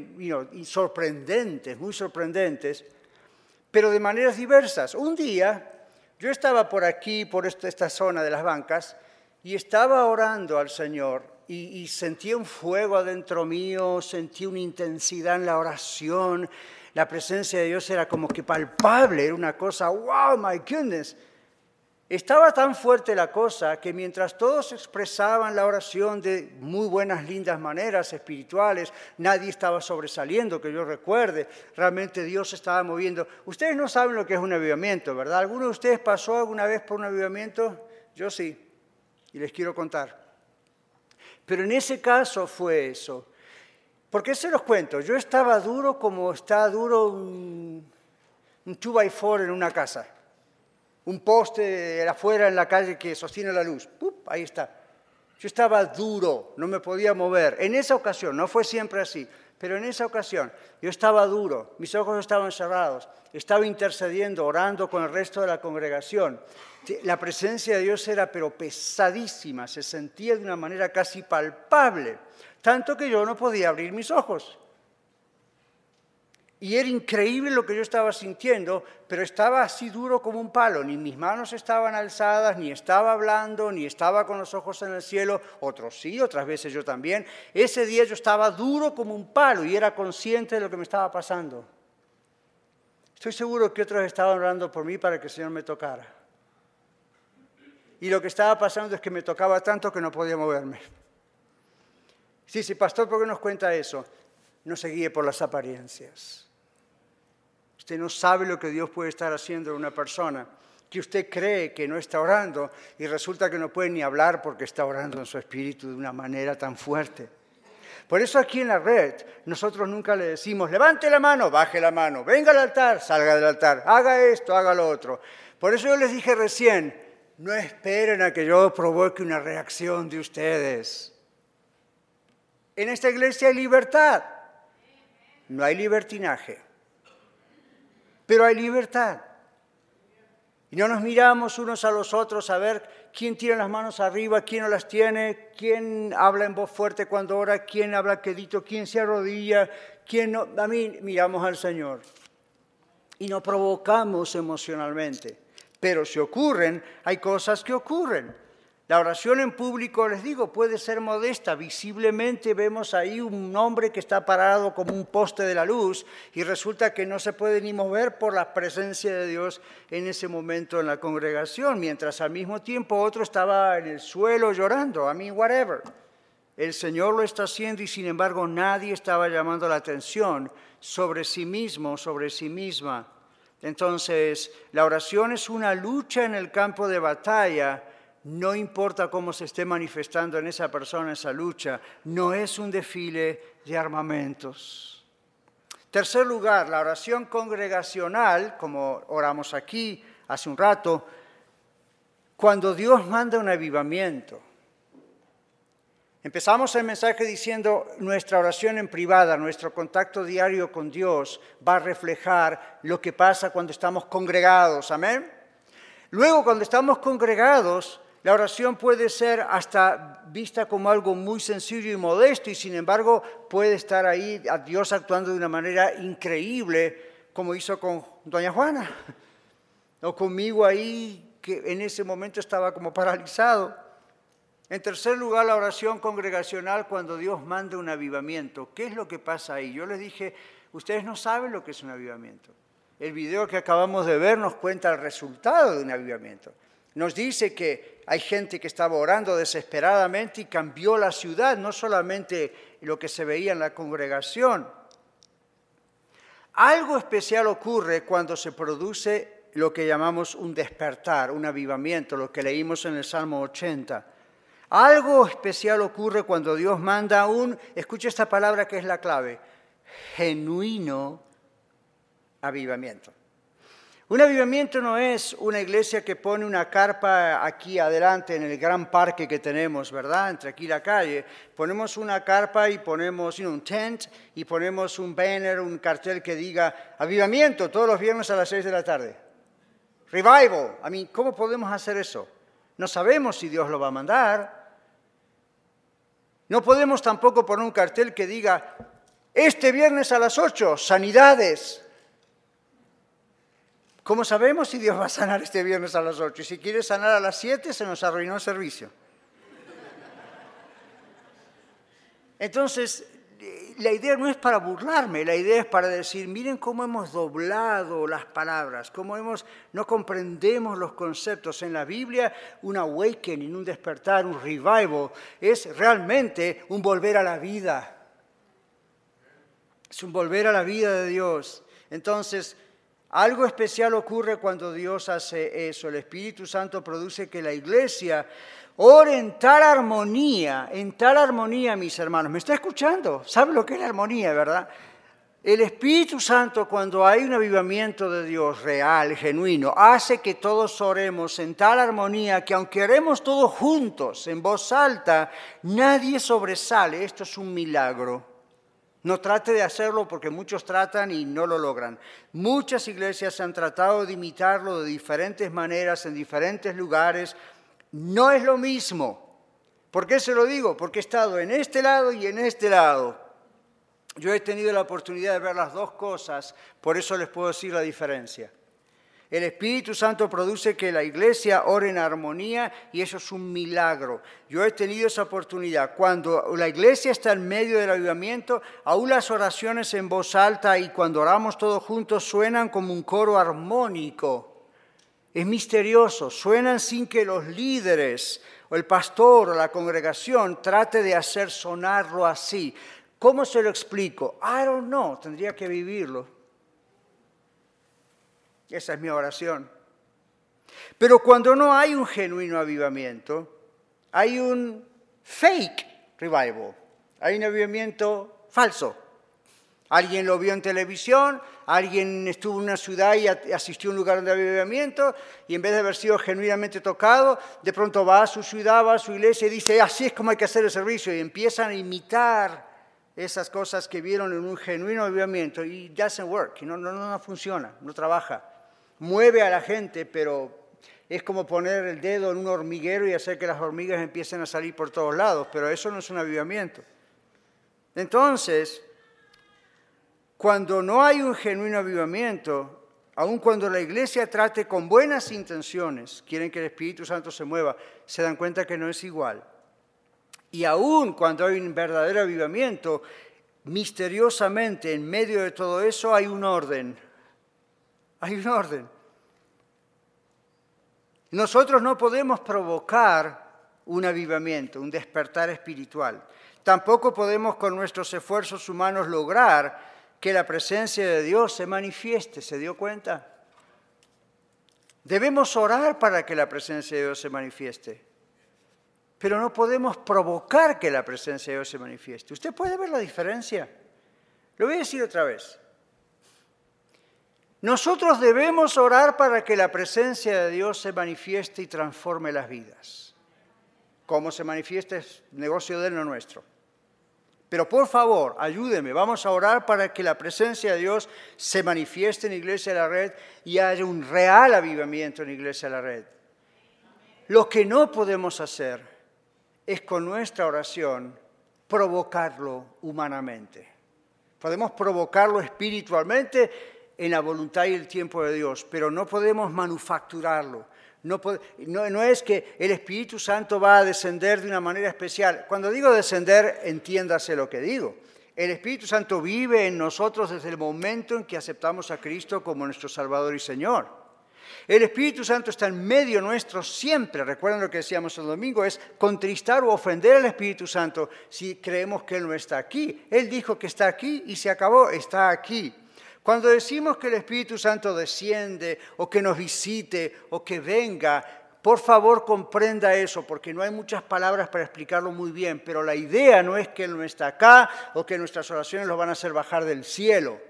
y sorprendentes, muy sorprendentes, pero de maneras diversas. Un día yo estaba por aquí, por esta, zona de las bancas, y estaba orando al Señor y, y sentí un fuego adentro mío, sentí una intensidad en la oración, la presencia de Dios era como que palpable, era una cosa, wow, my goodness. Estaba tan fuerte la cosa que mientras todos expresaban la oración de muy buenas, lindas maneras espirituales, nadie estaba sobresaliendo, que yo recuerde, realmente Dios estaba moviendo. Ustedes no saben lo que es un avivamiento, ¿verdad? ¿Alguno de ustedes pasó alguna vez por un avivamiento? Yo sí, y les quiero contar. Pero en ese caso fue eso. ¿Por qué se los cuento? Yo estaba duro como está duro un, un 2 en una casa un poste afuera en la calle que sostiene la luz. Ahí está. Yo estaba duro, no me podía mover. En esa ocasión, no fue siempre así, pero en esa ocasión yo estaba duro, mis ojos estaban cerrados, estaba intercediendo, orando con el resto de la congregación. La presencia de Dios era pero pesadísima, se sentía de una manera casi palpable, tanto que yo no podía abrir mis ojos. Y era increíble lo que yo estaba sintiendo, pero estaba así duro como un palo. Ni mis manos estaban alzadas, ni estaba hablando, ni estaba con los ojos en el cielo. Otros sí, otras veces yo también. Ese día yo estaba duro como un palo y era consciente de lo que me estaba pasando. Estoy seguro que otros estaban orando por mí para que el Señor me tocara. Y lo que estaba pasando es que me tocaba tanto que no podía moverme. Sí, sí, pastor, ¿por qué nos cuenta eso? No se guíe por las apariencias. Usted no sabe lo que Dios puede estar haciendo en una persona que usted cree que no está orando y resulta que no puede ni hablar porque está orando en su espíritu de una manera tan fuerte. Por eso aquí en la red nosotros nunca le decimos, levante la mano, baje la mano, venga al altar, salga del altar, haga esto, haga lo otro. Por eso yo les dije recién, no esperen a que yo provoque una reacción de ustedes. En esta iglesia hay libertad, no hay libertinaje pero hay libertad. Y no nos miramos unos a los otros a ver quién tiene las manos arriba, quién no las tiene, quién habla en voz fuerte cuando ora, quién habla quedito, quién se arrodilla, quién no. A mí miramos al Señor y nos provocamos emocionalmente. Pero si ocurren, hay cosas que ocurren. La oración en público, les digo, puede ser modesta. Visiblemente vemos ahí un hombre que está parado como un poste de la luz y resulta que no se puede ni mover por la presencia de Dios en ese momento en la congregación, mientras al mismo tiempo otro estaba en el suelo llorando. A mí, whatever. El Señor lo está haciendo y sin embargo nadie estaba llamando la atención sobre sí mismo, sobre sí misma. Entonces, la oración es una lucha en el campo de batalla no importa cómo se esté manifestando en esa persona esa lucha, no es un desfile de armamentos. Tercer lugar, la oración congregacional, como oramos aquí hace un rato, cuando Dios manda un avivamiento. Empezamos el mensaje diciendo nuestra oración en privada, nuestro contacto diario con Dios va a reflejar lo que pasa cuando estamos congregados. Amén. Luego, cuando estamos congregados, la oración puede ser hasta vista como algo muy sencillo y modesto y sin embargo puede estar ahí a Dios actuando de una manera increíble como hizo con doña Juana o conmigo ahí que en ese momento estaba como paralizado. En tercer lugar, la oración congregacional cuando Dios manda un avivamiento. ¿Qué es lo que pasa ahí? Yo les dije, ustedes no saben lo que es un avivamiento. El video que acabamos de ver nos cuenta el resultado de un avivamiento. Nos dice que hay gente que estaba orando desesperadamente y cambió la ciudad, no solamente lo que se veía en la congregación. Algo especial ocurre cuando se produce lo que llamamos un despertar, un avivamiento, lo que leímos en el Salmo 80. Algo especial ocurre cuando Dios manda un, escucha esta palabra que es la clave, genuino avivamiento. Un avivamiento no es una iglesia que pone una carpa aquí adelante en el gran parque que tenemos, ¿verdad? Entre aquí y la calle. Ponemos una carpa y ponemos un tent y ponemos un banner, un cartel que diga avivamiento todos los viernes a las 6 de la tarde. Revival. A mí, ¿cómo podemos hacer eso? No sabemos si Dios lo va a mandar. No podemos tampoco poner un cartel que diga este viernes a las 8, sanidades. ¿Cómo sabemos si Dios va a sanar este viernes a las 8? Y si quiere sanar a las 7, se nos arruinó el servicio. Entonces, la idea no es para burlarme, la idea es para decir, miren cómo hemos doblado las palabras, cómo hemos, no comprendemos los conceptos. En la Biblia, un awakening, un despertar, un revival, es realmente un volver a la vida. Es un volver a la vida de Dios. Entonces, algo especial ocurre cuando Dios hace eso. El Espíritu Santo produce que la iglesia ore en tal armonía, en tal armonía, mis hermanos. ¿Me está escuchando? ¿Sabe lo que es la armonía, verdad? El Espíritu Santo, cuando hay un avivamiento de Dios real, genuino, hace que todos oremos en tal armonía que aunque oremos todos juntos, en voz alta, nadie sobresale. Esto es un milagro. No trate de hacerlo porque muchos tratan y no lo logran. Muchas iglesias han tratado de imitarlo de diferentes maneras, en diferentes lugares. No es lo mismo. ¿Por qué se lo digo? Porque he estado en este lado y en este lado. Yo he tenido la oportunidad de ver las dos cosas, por eso les puedo decir la diferencia. El Espíritu Santo produce que la iglesia ore en armonía y eso es un milagro. Yo he tenido esa oportunidad. Cuando la iglesia está en medio del avivamiento, aún las oraciones en voz alta y cuando oramos todos juntos suenan como un coro armónico. Es misterioso, suenan sin que los líderes o el pastor o la congregación trate de hacer sonarlo así. ¿Cómo se lo explico? I don't know, tendría que vivirlo. Esa es mi oración. Pero cuando no hay un genuino avivamiento, hay un fake revival, hay un avivamiento falso. Alguien lo vio en televisión, alguien estuvo en una ciudad y asistió a un lugar de avivamiento y en vez de haber sido genuinamente tocado, de pronto va a su ciudad, va a su iglesia y dice, así es como hay que hacer el servicio y empiezan a imitar esas cosas que vieron en un genuino avivamiento y doesn't work, no, no, no funciona, no trabaja mueve a la gente, pero es como poner el dedo en un hormiguero y hacer que las hormigas empiecen a salir por todos lados, pero eso no es un avivamiento. Entonces, cuando no hay un genuino avivamiento, aun cuando la iglesia trate con buenas intenciones, quieren que el Espíritu Santo se mueva, se dan cuenta que no es igual. Y aun cuando hay un verdadero avivamiento, misteriosamente en medio de todo eso hay un orden, hay un orden. Nosotros no podemos provocar un avivamiento, un despertar espiritual. Tampoco podemos con nuestros esfuerzos humanos lograr que la presencia de Dios se manifieste. ¿Se dio cuenta? Debemos orar para que la presencia de Dios se manifieste. Pero no podemos provocar que la presencia de Dios se manifieste. ¿Usted puede ver la diferencia? Lo voy a decir otra vez. Nosotros debemos orar para que la presencia de Dios se manifieste y transforme las vidas. Cómo se manifiesta es negocio de no nuestro. Pero por favor, ayúdeme, vamos a orar para que la presencia de Dios se manifieste en Iglesia de la Red y haya un real avivamiento en Iglesia de la Red. Lo que no podemos hacer es con nuestra oración provocarlo humanamente. Podemos provocarlo espiritualmente en la voluntad y el tiempo de Dios, pero no podemos manufacturarlo. No, es que el Espíritu Santo va a descender de una manera especial. Cuando digo descender, entiéndase lo que digo. El Espíritu Santo vive en nosotros desde el momento en que aceptamos a Cristo como nuestro Salvador y Señor. El Espíritu Santo está en medio nuestro siempre. Recuerden lo que decíamos el domingo, es contristar o ofender al Espíritu Santo si creemos que Él no está aquí. Él dijo que está aquí y se acabó, está aquí. Cuando decimos que el Espíritu Santo desciende o que nos visite o que venga, por favor comprenda eso, porque no hay muchas palabras para explicarlo muy bien, pero la idea no es que Él no está acá o que nuestras oraciones lo van a hacer bajar del cielo.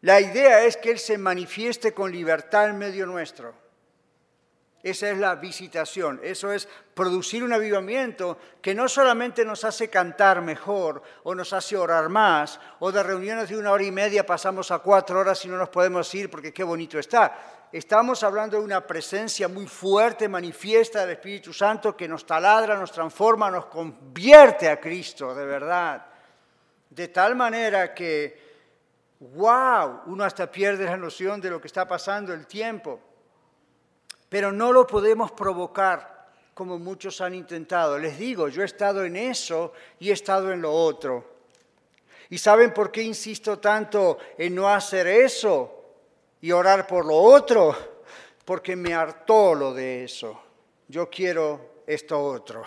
La idea es que Él se manifieste con libertad en medio nuestro. Esa es la visitación, eso es producir un avivamiento que no solamente nos hace cantar mejor o nos hace orar más, o de reuniones de una hora y media pasamos a cuatro horas y no nos podemos ir porque qué bonito está. Estamos hablando de una presencia muy fuerte, manifiesta del Espíritu Santo que nos taladra, nos transforma, nos convierte a Cristo, de verdad. De tal manera que, wow, uno hasta pierde la noción de lo que está pasando, el tiempo pero no lo podemos provocar como muchos han intentado. Les digo, yo he estado en eso y he estado en lo otro. ¿Y saben por qué insisto tanto en no hacer eso y orar por lo otro? Porque me hartó lo de eso. Yo quiero esto otro,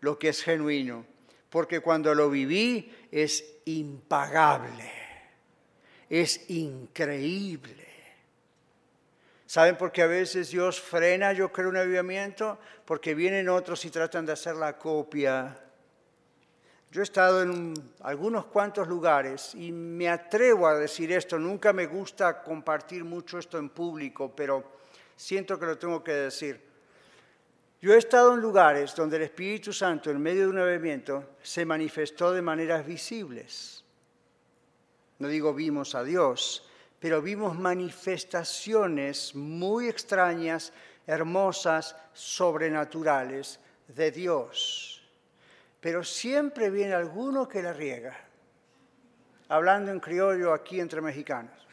lo que es genuino. Porque cuando lo viví es impagable, es increíble. ¿Saben por qué a veces Dios frena, yo creo, un avivamiento? Porque vienen otros y tratan de hacer la copia. Yo he estado en algunos cuantos lugares y me atrevo a decir esto, nunca me gusta compartir mucho esto en público, pero siento que lo tengo que decir. Yo he estado en lugares donde el Espíritu Santo, en medio de un avivamiento, se manifestó de maneras visibles. No digo vimos a Dios, pero vimos manifestaciones muy extrañas, hermosas, sobrenaturales de Dios. Pero siempre viene alguno que la riega, hablando en criollo aquí entre mexicanos.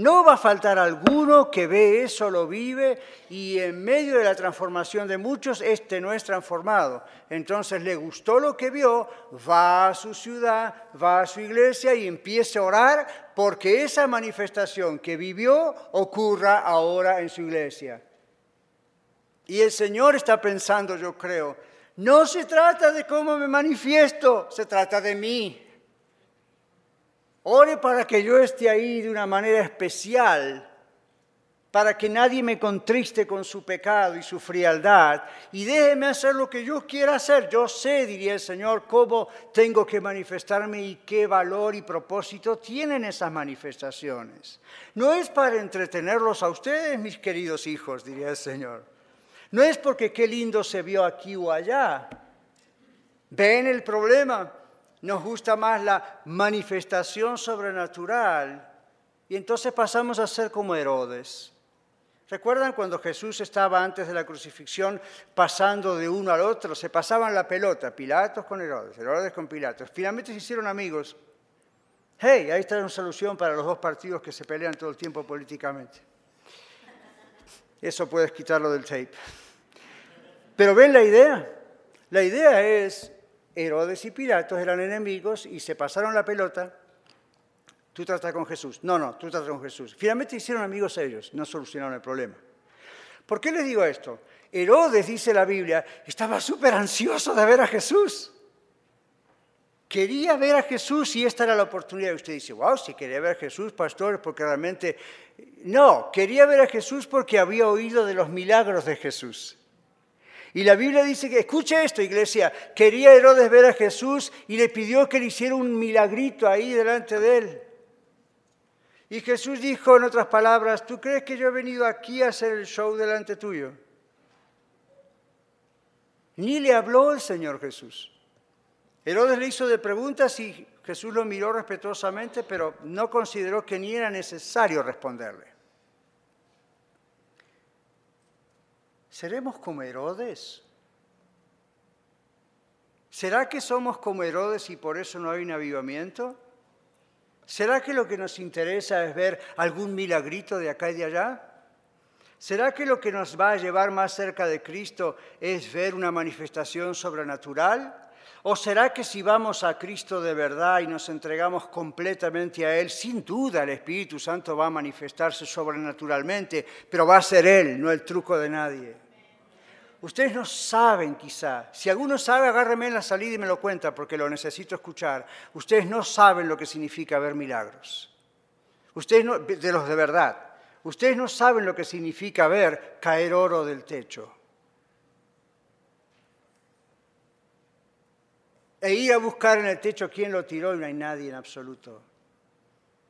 No va a faltar alguno que ve eso, lo vive y en medio de la transformación de muchos, este no es transformado. Entonces le gustó lo que vio, va a su ciudad, va a su iglesia y empieza a orar porque esa manifestación que vivió ocurra ahora en su iglesia. Y el Señor está pensando, yo creo, no se trata de cómo me manifiesto, se trata de mí. Ore para que yo esté ahí de una manera especial, para que nadie me contriste con su pecado y su frialdad, y déjeme hacer lo que yo quiera hacer. Yo sé, diría el Señor, cómo tengo que manifestarme y qué valor y propósito tienen esas manifestaciones. No es para entretenerlos a ustedes, mis queridos hijos, diría el Señor. No es porque qué lindo se vio aquí o allá. ¿Ven el problema? Nos gusta más la manifestación sobrenatural y entonces pasamos a ser como Herodes. ¿Recuerdan cuando Jesús estaba antes de la crucifixión pasando de uno al otro? Se pasaban la pelota, Pilatos con Herodes, Herodes con Pilatos. Finalmente se hicieron amigos. Hey, ahí está una solución para los dos partidos que se pelean todo el tiempo políticamente. Eso puedes quitarlo del tape. Pero ven la idea. La idea es Herodes y Pilatos eran enemigos y se pasaron la pelota. Tú tratas con Jesús. No, no, tú tratas con Jesús. Finalmente hicieron amigos ellos, no solucionaron el problema. ¿Por qué les digo esto? Herodes, dice la Biblia, estaba súper ansioso de ver a Jesús. Quería ver a Jesús y esta era la oportunidad. Y usted dice, wow, si quería ver a Jesús, pastor, porque realmente... No, quería ver a Jesús porque había oído de los milagros de Jesús. Y la Biblia dice que, escuche esto, iglesia, quería Herodes ver a Jesús y le pidió que le hiciera un milagrito ahí delante de él. Y Jesús dijo, en otras palabras, ¿tú crees que yo he venido aquí a hacer el show delante tuyo? Ni le habló el Señor Jesús. Herodes le hizo de preguntas y Jesús lo miró respetuosamente, pero no consideró que ni era necesario responderle. ¿Seremos como Herodes? ¿Será que somos como Herodes y por eso no hay un avivamiento? ¿Será que lo que nos interesa es ver algún milagrito de acá y de allá? ¿Será que lo que nos va a llevar más cerca de Cristo es ver una manifestación sobrenatural? ¿O será que si vamos a Cristo de verdad y nos entregamos completamente a Él, sin duda el Espíritu Santo va a manifestarse sobrenaturalmente, pero va a ser Él, no el truco de nadie? Ustedes no saben quizá, si alguno sabe, agárreme en la salida y me lo cuenta porque lo necesito escuchar. Ustedes no saben lo que significa ver milagros. Ustedes no, de los de verdad. Ustedes no saben lo que significa ver caer oro del techo. E ir a buscar en el techo quién lo tiró y no hay nadie en absoluto.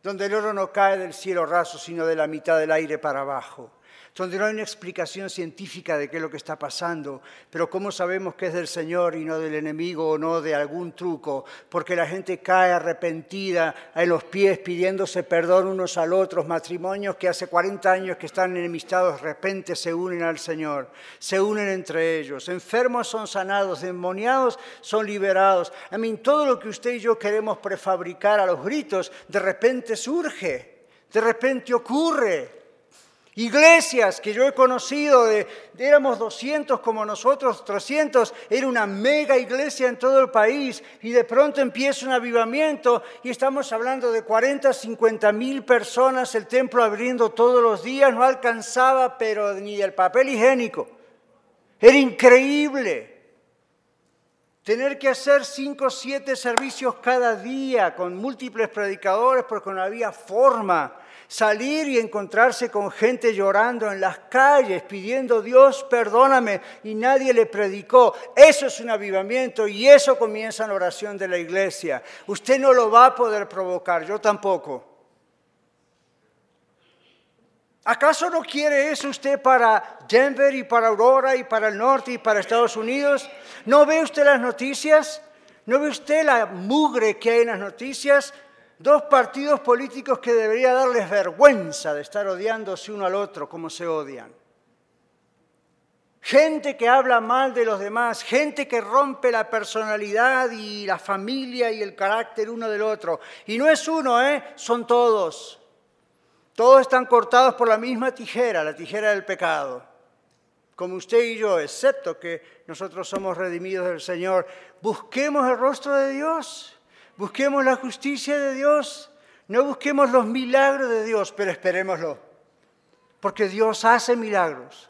Donde el oro no cae del cielo raso, sino de la mitad del aire para abajo donde no hay una explicación científica de qué es lo que está pasando, pero cómo sabemos que es del Señor y no del enemigo o no de algún truco, porque la gente cae arrepentida en los pies pidiéndose perdón unos al otros, matrimonios que hace 40 años que están enemistados de repente se unen al Señor, se unen entre ellos, enfermos son sanados, demoniados son liberados. A mí todo lo que usted y yo queremos prefabricar a los gritos, de repente surge, de repente ocurre. Iglesias que yo he conocido, de, éramos 200 como nosotros, 300, era una mega iglesia en todo el país y de pronto empieza un avivamiento y estamos hablando de 40, 50 mil personas, el templo abriendo todos los días, no alcanzaba pero ni el papel higiénico. Era increíble tener que hacer 5 o 7 servicios cada día con múltiples predicadores porque no había forma salir y encontrarse con gente llorando en las calles, pidiendo Dios, perdóname, y nadie le predicó. Eso es un avivamiento y eso comienza la oración de la iglesia. Usted no lo va a poder provocar, yo tampoco. ¿Acaso no quiere eso usted para Denver y para Aurora y para el norte y para Estados Unidos? ¿No ve usted las noticias? ¿No ve usted la mugre que hay en las noticias? Dos partidos políticos que debería darles vergüenza de estar odiándose uno al otro como se odian. Gente que habla mal de los demás, gente que rompe la personalidad y la familia y el carácter uno del otro. Y no es uno, ¿eh? son todos. Todos están cortados por la misma tijera, la tijera del pecado. Como usted y yo, excepto que nosotros somos redimidos del Señor, busquemos el rostro de Dios. Busquemos la justicia de Dios, no busquemos los milagros de Dios, pero esperémoslo, porque Dios hace milagros.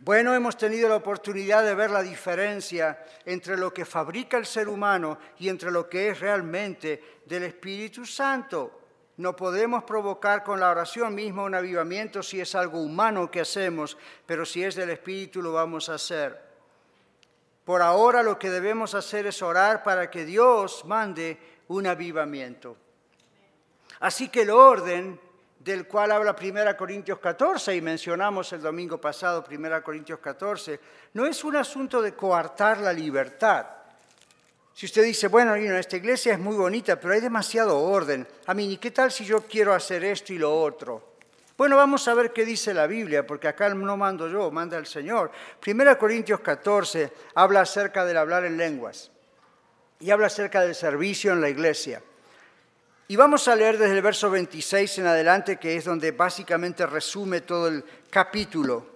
Bueno, hemos tenido la oportunidad de ver la diferencia entre lo que fabrica el ser humano y entre lo que es realmente del Espíritu Santo. No podemos provocar con la oración misma un avivamiento si es algo humano que hacemos, pero si es del Espíritu lo vamos a hacer. Por ahora lo que debemos hacer es orar para que Dios mande un avivamiento. Así que el orden del cual habla 1 Corintios 14, y mencionamos el domingo pasado 1 Corintios 14, no es un asunto de coartar la libertad. Si usted dice, bueno, esta iglesia es muy bonita, pero hay demasiado orden. A mí, ¿y qué tal si yo quiero hacer esto y lo otro? Bueno, vamos a ver qué dice la Biblia, porque acá no mando yo, manda el Señor. Primera Corintios 14 habla acerca del hablar en lenguas y habla acerca del servicio en la iglesia. Y vamos a leer desde el verso 26 en adelante, que es donde básicamente resume todo el capítulo.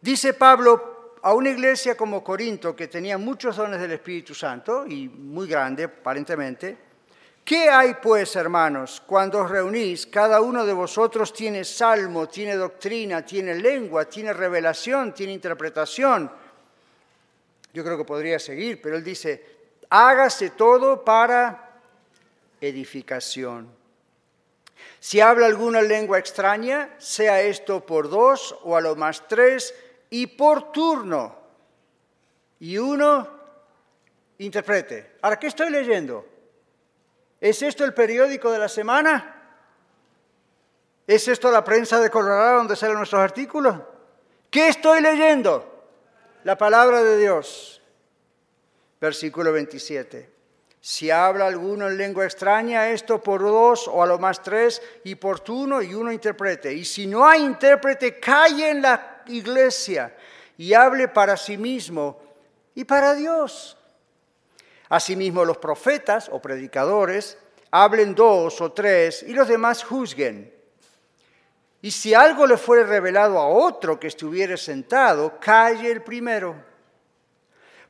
Dice Pablo a una iglesia como Corinto, que tenía muchos dones del Espíritu Santo, y muy grande aparentemente, ¿Qué hay pues, hermanos, cuando os reunís? Cada uno de vosotros tiene salmo, tiene doctrina, tiene lengua, tiene revelación, tiene interpretación. Yo creo que podría seguir, pero él dice, hágase todo para edificación. Si habla alguna lengua extraña, sea esto por dos o a lo más tres y por turno. Y uno interprete. Ahora, ¿qué estoy leyendo? ¿Es esto el periódico de la semana? ¿Es esto la prensa de Colorado donde salen nuestros artículos? ¿Qué estoy leyendo? la palabra de Dios. Versículo 27. Si habla alguno en lengua extraña, esto por dos o a lo más tres, y por uno y uno interprete. Y si no hay intérprete, calle en la iglesia y hable para sí mismo y para Dios. Asimismo, los profetas o predicadores hablen dos o tres y los demás juzguen. Y si algo le fuere revelado a otro que estuviere sentado, calle el primero.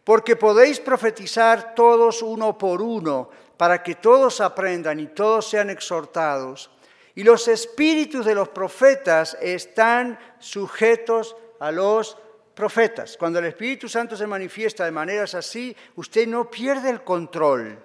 Porque podéis profetizar todos uno por uno, para que todos aprendan y todos sean exhortados. Y los espíritus de los profetas están sujetos a los profetas. Cuando el Espíritu Santo se manifiesta de maneras así, usted no pierde el control.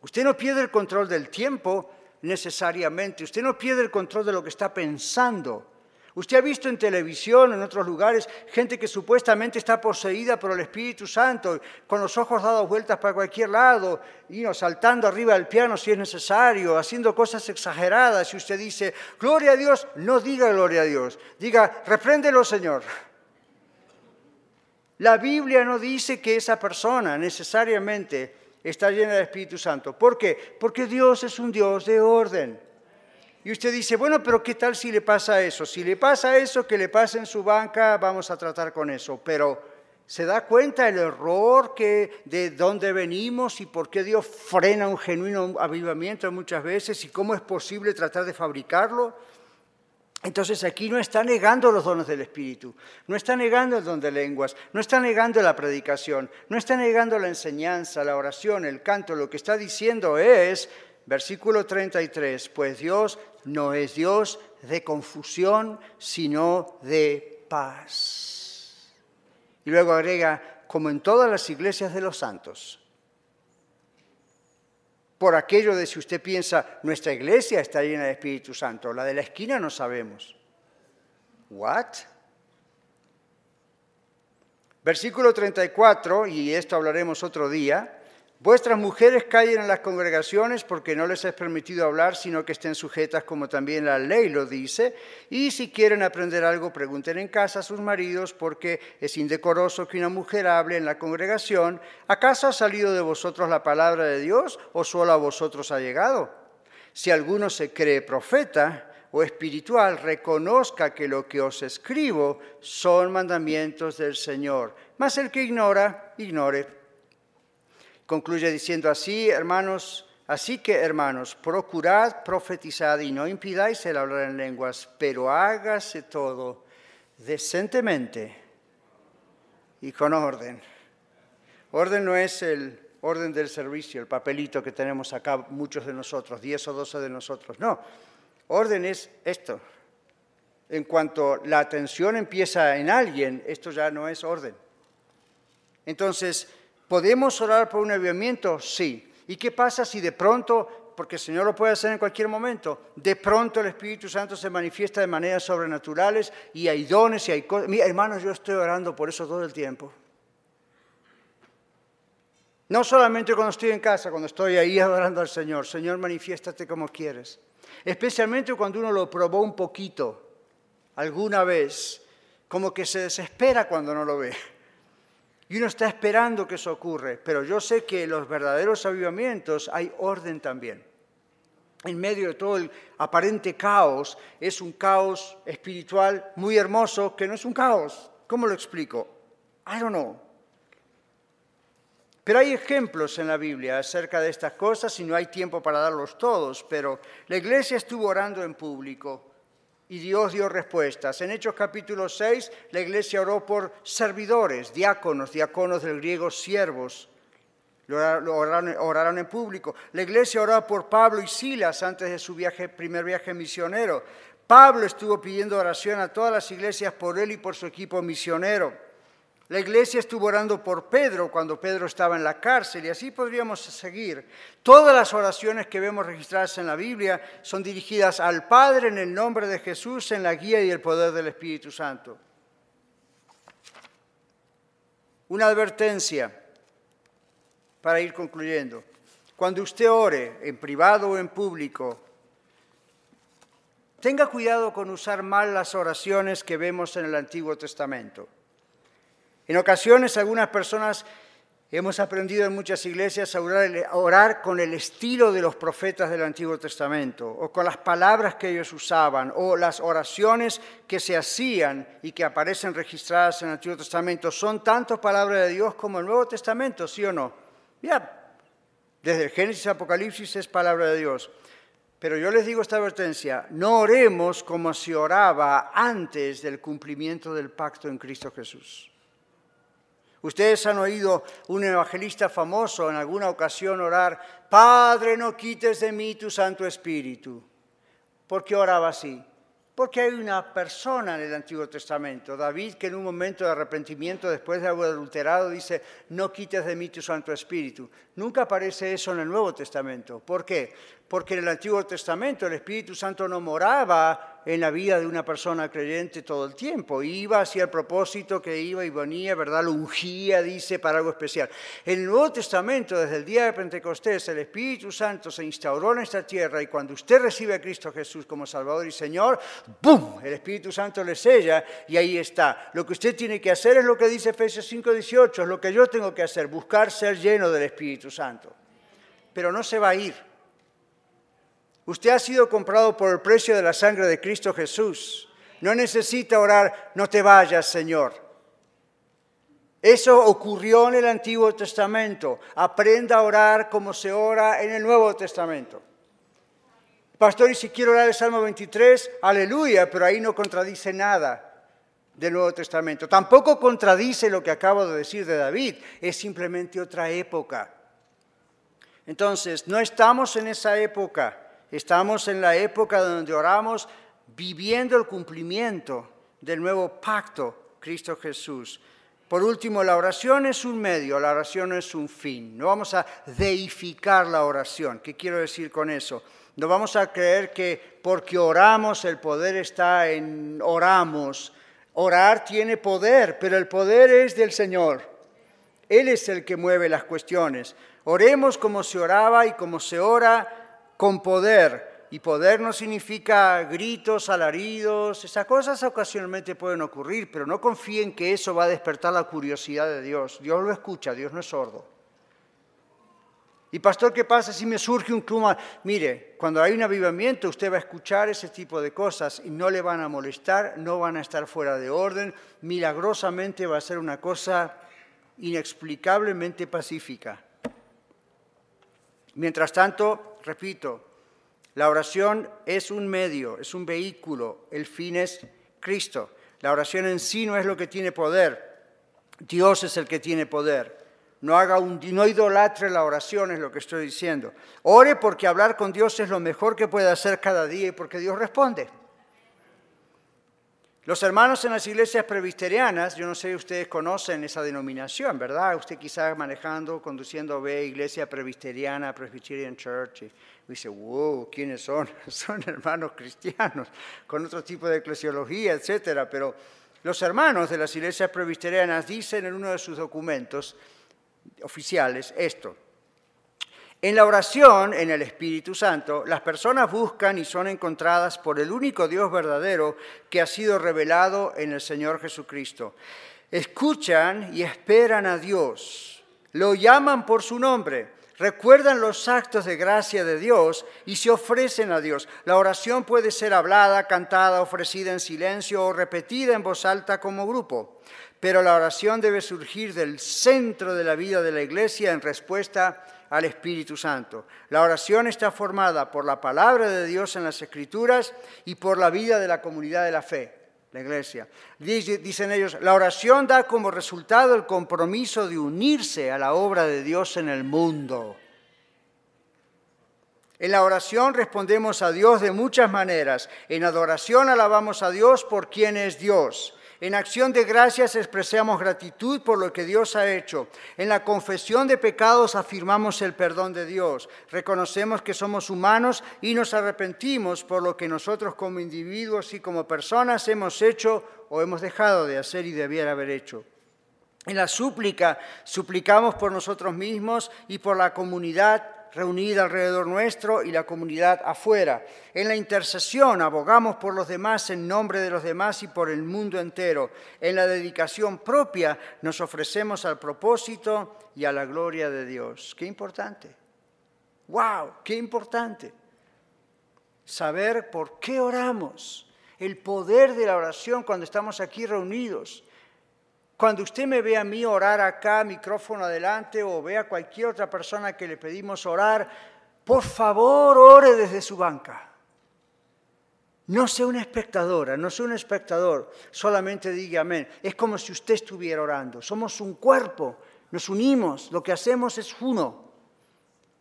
Usted no pierde el control del tiempo necesariamente, usted no pierde el control de lo que está pensando. Usted ha visto en televisión, en otros lugares, gente que supuestamente está poseída por el Espíritu Santo, con los ojos dados vueltas para cualquier lado, y saltando arriba del piano si es necesario, haciendo cosas exageradas. Y usted dice, gloria a Dios, no diga gloria a Dios, diga, repréndelo Señor. La Biblia no dice que esa persona necesariamente está llena del Espíritu Santo. ¿Por qué? Porque Dios es un Dios de orden. Y usted dice, bueno, pero ¿qué tal si le pasa eso? Si le pasa eso, que le pase en su banca, vamos a tratar con eso. Pero ¿se da cuenta el error que de dónde venimos y por qué Dios frena un genuino avivamiento muchas veces y cómo es posible tratar de fabricarlo? Entonces aquí no está negando los dones del Espíritu, no está negando el don de lenguas, no está negando la predicación, no está negando la enseñanza, la oración, el canto. Lo que está diciendo es, versículo 33, pues Dios no es Dios de confusión, sino de paz. Y luego agrega, como en todas las iglesias de los santos, por aquello de si usted piensa, nuestra iglesia está llena de Espíritu Santo, la de la esquina no sabemos. ¿What? Versículo 34, y esto hablaremos otro día, Vuestras mujeres callen en las congregaciones porque no les es permitido hablar, sino que estén sujetas como también la ley lo dice. Y si quieren aprender algo, pregunten en casa a sus maridos porque es indecoroso que una mujer hable en la congregación. ¿Acaso ha salido de vosotros la palabra de Dios o solo a vosotros ha llegado? Si alguno se cree profeta o espiritual, reconozca que lo que os escribo son mandamientos del Señor. Mas el que ignora, ignore Concluye diciendo así, hermanos, así que hermanos, procurad profetizar y no impidáis el hablar en lenguas, pero hágase todo decentemente y con orden. Orden no es el orden del servicio, el papelito que tenemos acá muchos de nosotros, 10 o 12 de nosotros. No, orden es esto. En cuanto la atención empieza en alguien, esto ya no es orden. Entonces, ¿Podemos orar por un avivamiento? Sí. ¿Y qué pasa si de pronto, porque el Señor lo puede hacer en cualquier momento, de pronto el Espíritu Santo se manifiesta de maneras sobrenaturales y hay dones y hay cosas? Mira, hermanos, yo estoy orando por eso todo el tiempo. No solamente cuando estoy en casa, cuando estoy ahí adorando al Señor. Señor, manifiéstate como quieres. Especialmente cuando uno lo probó un poquito, alguna vez, como que se desespera cuando no lo ve. Y uno está esperando que eso ocurra, pero yo sé que en los verdaderos avivamientos hay orden también. En medio de todo el aparente caos, es un caos espiritual muy hermoso que no es un caos. ¿Cómo lo explico? I don't know. Pero hay ejemplos en la Biblia acerca de estas cosas y no hay tiempo para darlos todos, pero la iglesia estuvo orando en público y Dios dio respuestas. En Hechos capítulo 6, la iglesia oró por servidores, diáconos, diáconos del griego siervos. Lo oraron, en público. La iglesia oró por Pablo y Silas antes de su primer viaje misionero. Pablo estuvo pidiendo oración a todas las iglesias por él y por su equipo misionero. La iglesia estuvo orando por Pedro cuando Pedro estaba en la cárcel y así podríamos seguir. Todas las oraciones que vemos registradas en la Biblia son dirigidas al Padre en el nombre de Jesús, en la guía y el poder del Espíritu Santo. Una advertencia para ir concluyendo. Cuando usted ore, en privado o en público, tenga cuidado con usar mal las oraciones que vemos en el Antiguo Testamento. En ocasiones algunas personas hemos aprendido en muchas iglesias a orar, con el estilo de los profetas del Antiguo Testamento, o con las palabras que ellos usaban, o las oraciones que se hacían y que aparecen registradas en el Antiguo Testamento. Son tanto palabras de Dios como el Nuevo Testamento, ¿sí o no? Ya, desde el Génesis Apocalipsis es palabra de Dios. Pero yo les digo esta advertencia, no oremos como se oraba antes del cumplimiento del pacto en Cristo Jesús. Ustedes han oído un evangelista famoso en alguna ocasión orar, Padre, no quites de mí tu Santo Espíritu. ¿Por qué oraba así? Porque hay una persona en el Antiguo Testamento, David, que en un momento de arrepentimiento después de haber adulterado dice, no quites de mí tu Santo Espíritu. Nunca aparece eso en el Nuevo Testamento. ¿Por qué? Porque en el Antiguo Testamento el Espíritu Santo no moraba en la vida de una persona creyente todo el tiempo. Iba hacia el propósito que iba y venía, ¿verdad? Lo ungía, dice, para algo especial. En el Nuevo Testamento, desde el día de Pentecostés, el Espíritu Santo se instauró en esta tierra y cuando usted recibe a Cristo Jesús como Salvador y Señor, ¡bum! El Espíritu Santo le sella y ahí está. Lo que usted tiene que hacer es lo que dice Efesios 5:18, es lo que yo tengo que hacer, buscar ser lleno del Espíritu Santo. Pero no se va a ir Usted ha sido comprado por el precio de la sangre de Cristo Jesús. No necesita orar, no te vayas, Señor. Eso ocurrió en el Antiguo Testamento. Aprenda a orar como se ora en el Nuevo Testamento. Pastor, y si quiero orar el Salmo 23, aleluya, pero ahí no contradice nada del Nuevo Testamento. Tampoco contradice lo que acabo de decir de David, es simplemente otra época. Entonces, no estamos en esa época. Estamos en la época donde oramos viviendo el cumplimiento del nuevo pacto, Cristo Jesús. Por último, la oración es un medio, la oración no es un fin. No vamos a deificar la oración. ¿Qué quiero decir con eso? No vamos a creer que porque oramos el poder está en oramos. Orar tiene poder, pero el poder es del Señor. Él es el que mueve las cuestiones. Oremos como se oraba y como se ora con poder. Y poder no significa gritos, alaridos, esas cosas ocasionalmente pueden ocurrir, pero no confíen que eso va a despertar la curiosidad de Dios. Dios lo escucha, Dios no es sordo. Y pastor, ¿qué pasa si me surge un clima? Mire, cuando hay un avivamiento, usted va a escuchar ese tipo de cosas y no le van a molestar, no van a estar fuera de orden. Milagrosamente va a ser una cosa inexplicablemente pacífica. Mientras tanto, repito, la oración es un medio, es un vehículo, el fin es Cristo. La oración en sí no es lo que tiene poder, Dios es el que tiene poder. No, haga un, no idolatre la oración, es lo que estoy diciendo. Ore porque hablar con Dios es lo mejor que puede hacer cada día y porque Dios responde. Los hermanos en las iglesias presbiterianas, yo no sé si ustedes conocen esa denominación, ¿verdad? Usted quizás manejando, conduciendo ve iglesia presbiteriana, Presbyterian Church, y dice, wow, ¿quiénes son? Son hermanos cristianos, con otro tipo de eclesiología, etcétera. Pero los hermanos de las iglesias presbiterianas dicen en uno de sus documentos oficiales esto. En la oración, en el Espíritu Santo, las personas buscan y son encontradas por el único Dios verdadero que ha sido revelado en el Señor Jesucristo. Escuchan y esperan a Dios, lo llaman por su nombre, recuerdan los actos de gracia de Dios y se ofrecen a Dios. La oración puede ser hablada, cantada, ofrecida en silencio o repetida en voz alta como grupo, pero la oración debe surgir del centro de la vida de la iglesia en respuesta a al Espíritu Santo. La oración está formada por la palabra de Dios en las Escrituras y por la vida de la comunidad de la fe, la iglesia. Dicen ellos, la oración da como resultado el compromiso de unirse a la obra de Dios en el mundo. En la oración respondemos a Dios de muchas maneras. En adoración alabamos a Dios por quien es Dios. En acción de gracias expresamos gratitud por lo que Dios ha hecho. En la confesión de pecados afirmamos el perdón de Dios. Reconocemos que somos humanos y nos arrepentimos por lo que nosotros como individuos y como personas hemos hecho o hemos dejado de hacer y debiera haber hecho. En la súplica suplicamos por nosotros mismos y por la comunidad reunida alrededor nuestro y la comunidad afuera. En la intercesión abogamos por los demás en nombre de los demás y por el mundo entero. En la dedicación propia nos ofrecemos al propósito y a la gloria de Dios. Qué importante. ¡Wow! ¡Qué importante! Saber por qué oramos, el poder de la oración cuando estamos aquí reunidos. Cuando usted me ve a mí orar acá, micrófono adelante, o vea a cualquier otra persona que le pedimos orar, por favor ore desde su banca. No sea una espectadora, no sea un espectador, solamente diga amén. Es como si usted estuviera orando. Somos un cuerpo, nos unimos, lo que hacemos es uno.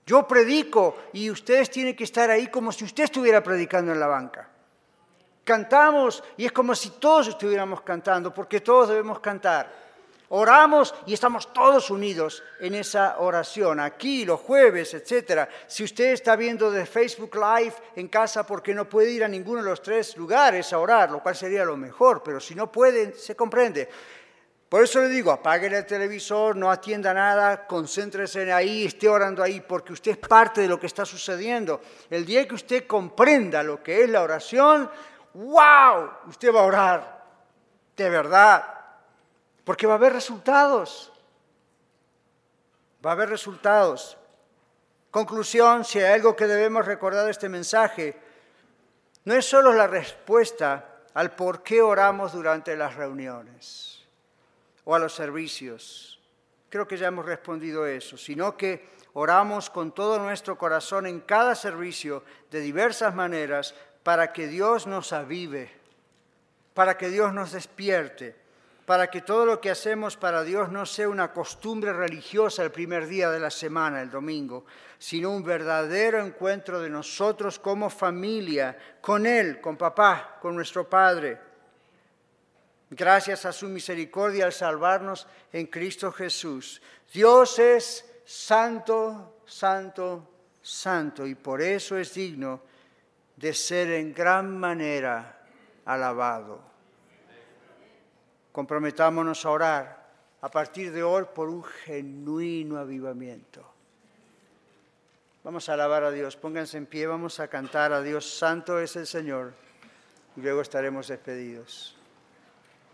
Yo predico y ustedes tienen que estar ahí como si usted estuviera predicando en la banca. Cantamos y es como si todos estuviéramos cantando, porque todos debemos cantar. Oramos y estamos todos unidos en esa oración, aquí los jueves, etc. Si usted está viendo de Facebook Live en casa porque no puede ir a ninguno de los tres lugares a orar, lo cual sería lo mejor, pero si no puede, se comprende. Por eso le digo, apague el televisor, no atienda nada, concéntrese ahí, esté orando ahí, porque usted es parte de lo que está sucediendo. El día que usted comprenda lo que es la oración, wow, usted va a orar de verdad, porque va a haber resultados. Va a haber resultados. Conclusión, si hay algo que debemos recordar de este mensaje, no es solo la respuesta al por qué oramos durante las reuniones o a los servicios. Creo que ya hemos respondido eso, sino que oramos con todo nuestro corazón en cada servicio de diversas maneras para que Dios nos avive, para que Dios nos despierte, para que todo lo que hacemos para Dios no sea una costumbre religiosa el primer día de la semana, el domingo, sino un verdadero encuentro de nosotros como familia, con Él, con papá, con nuestro Padre. Gracias a su misericordia al salvarnos en Cristo Jesús. Dios es santo, santo, santo, y por eso es digno de ser en gran manera alabado. Comprometámonos a orar a partir de hoy por un genuino avivamiento. Vamos a alabar a Dios, pónganse en pie, vamos a cantar a Dios, Santo es el Señor, y luego estaremos despedidos.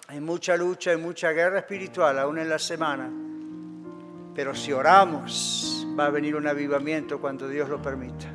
Hay mucha lucha, hay mucha guerra espiritual aún en la semana, pero si oramos va a venir un avivamiento cuando Dios lo permita.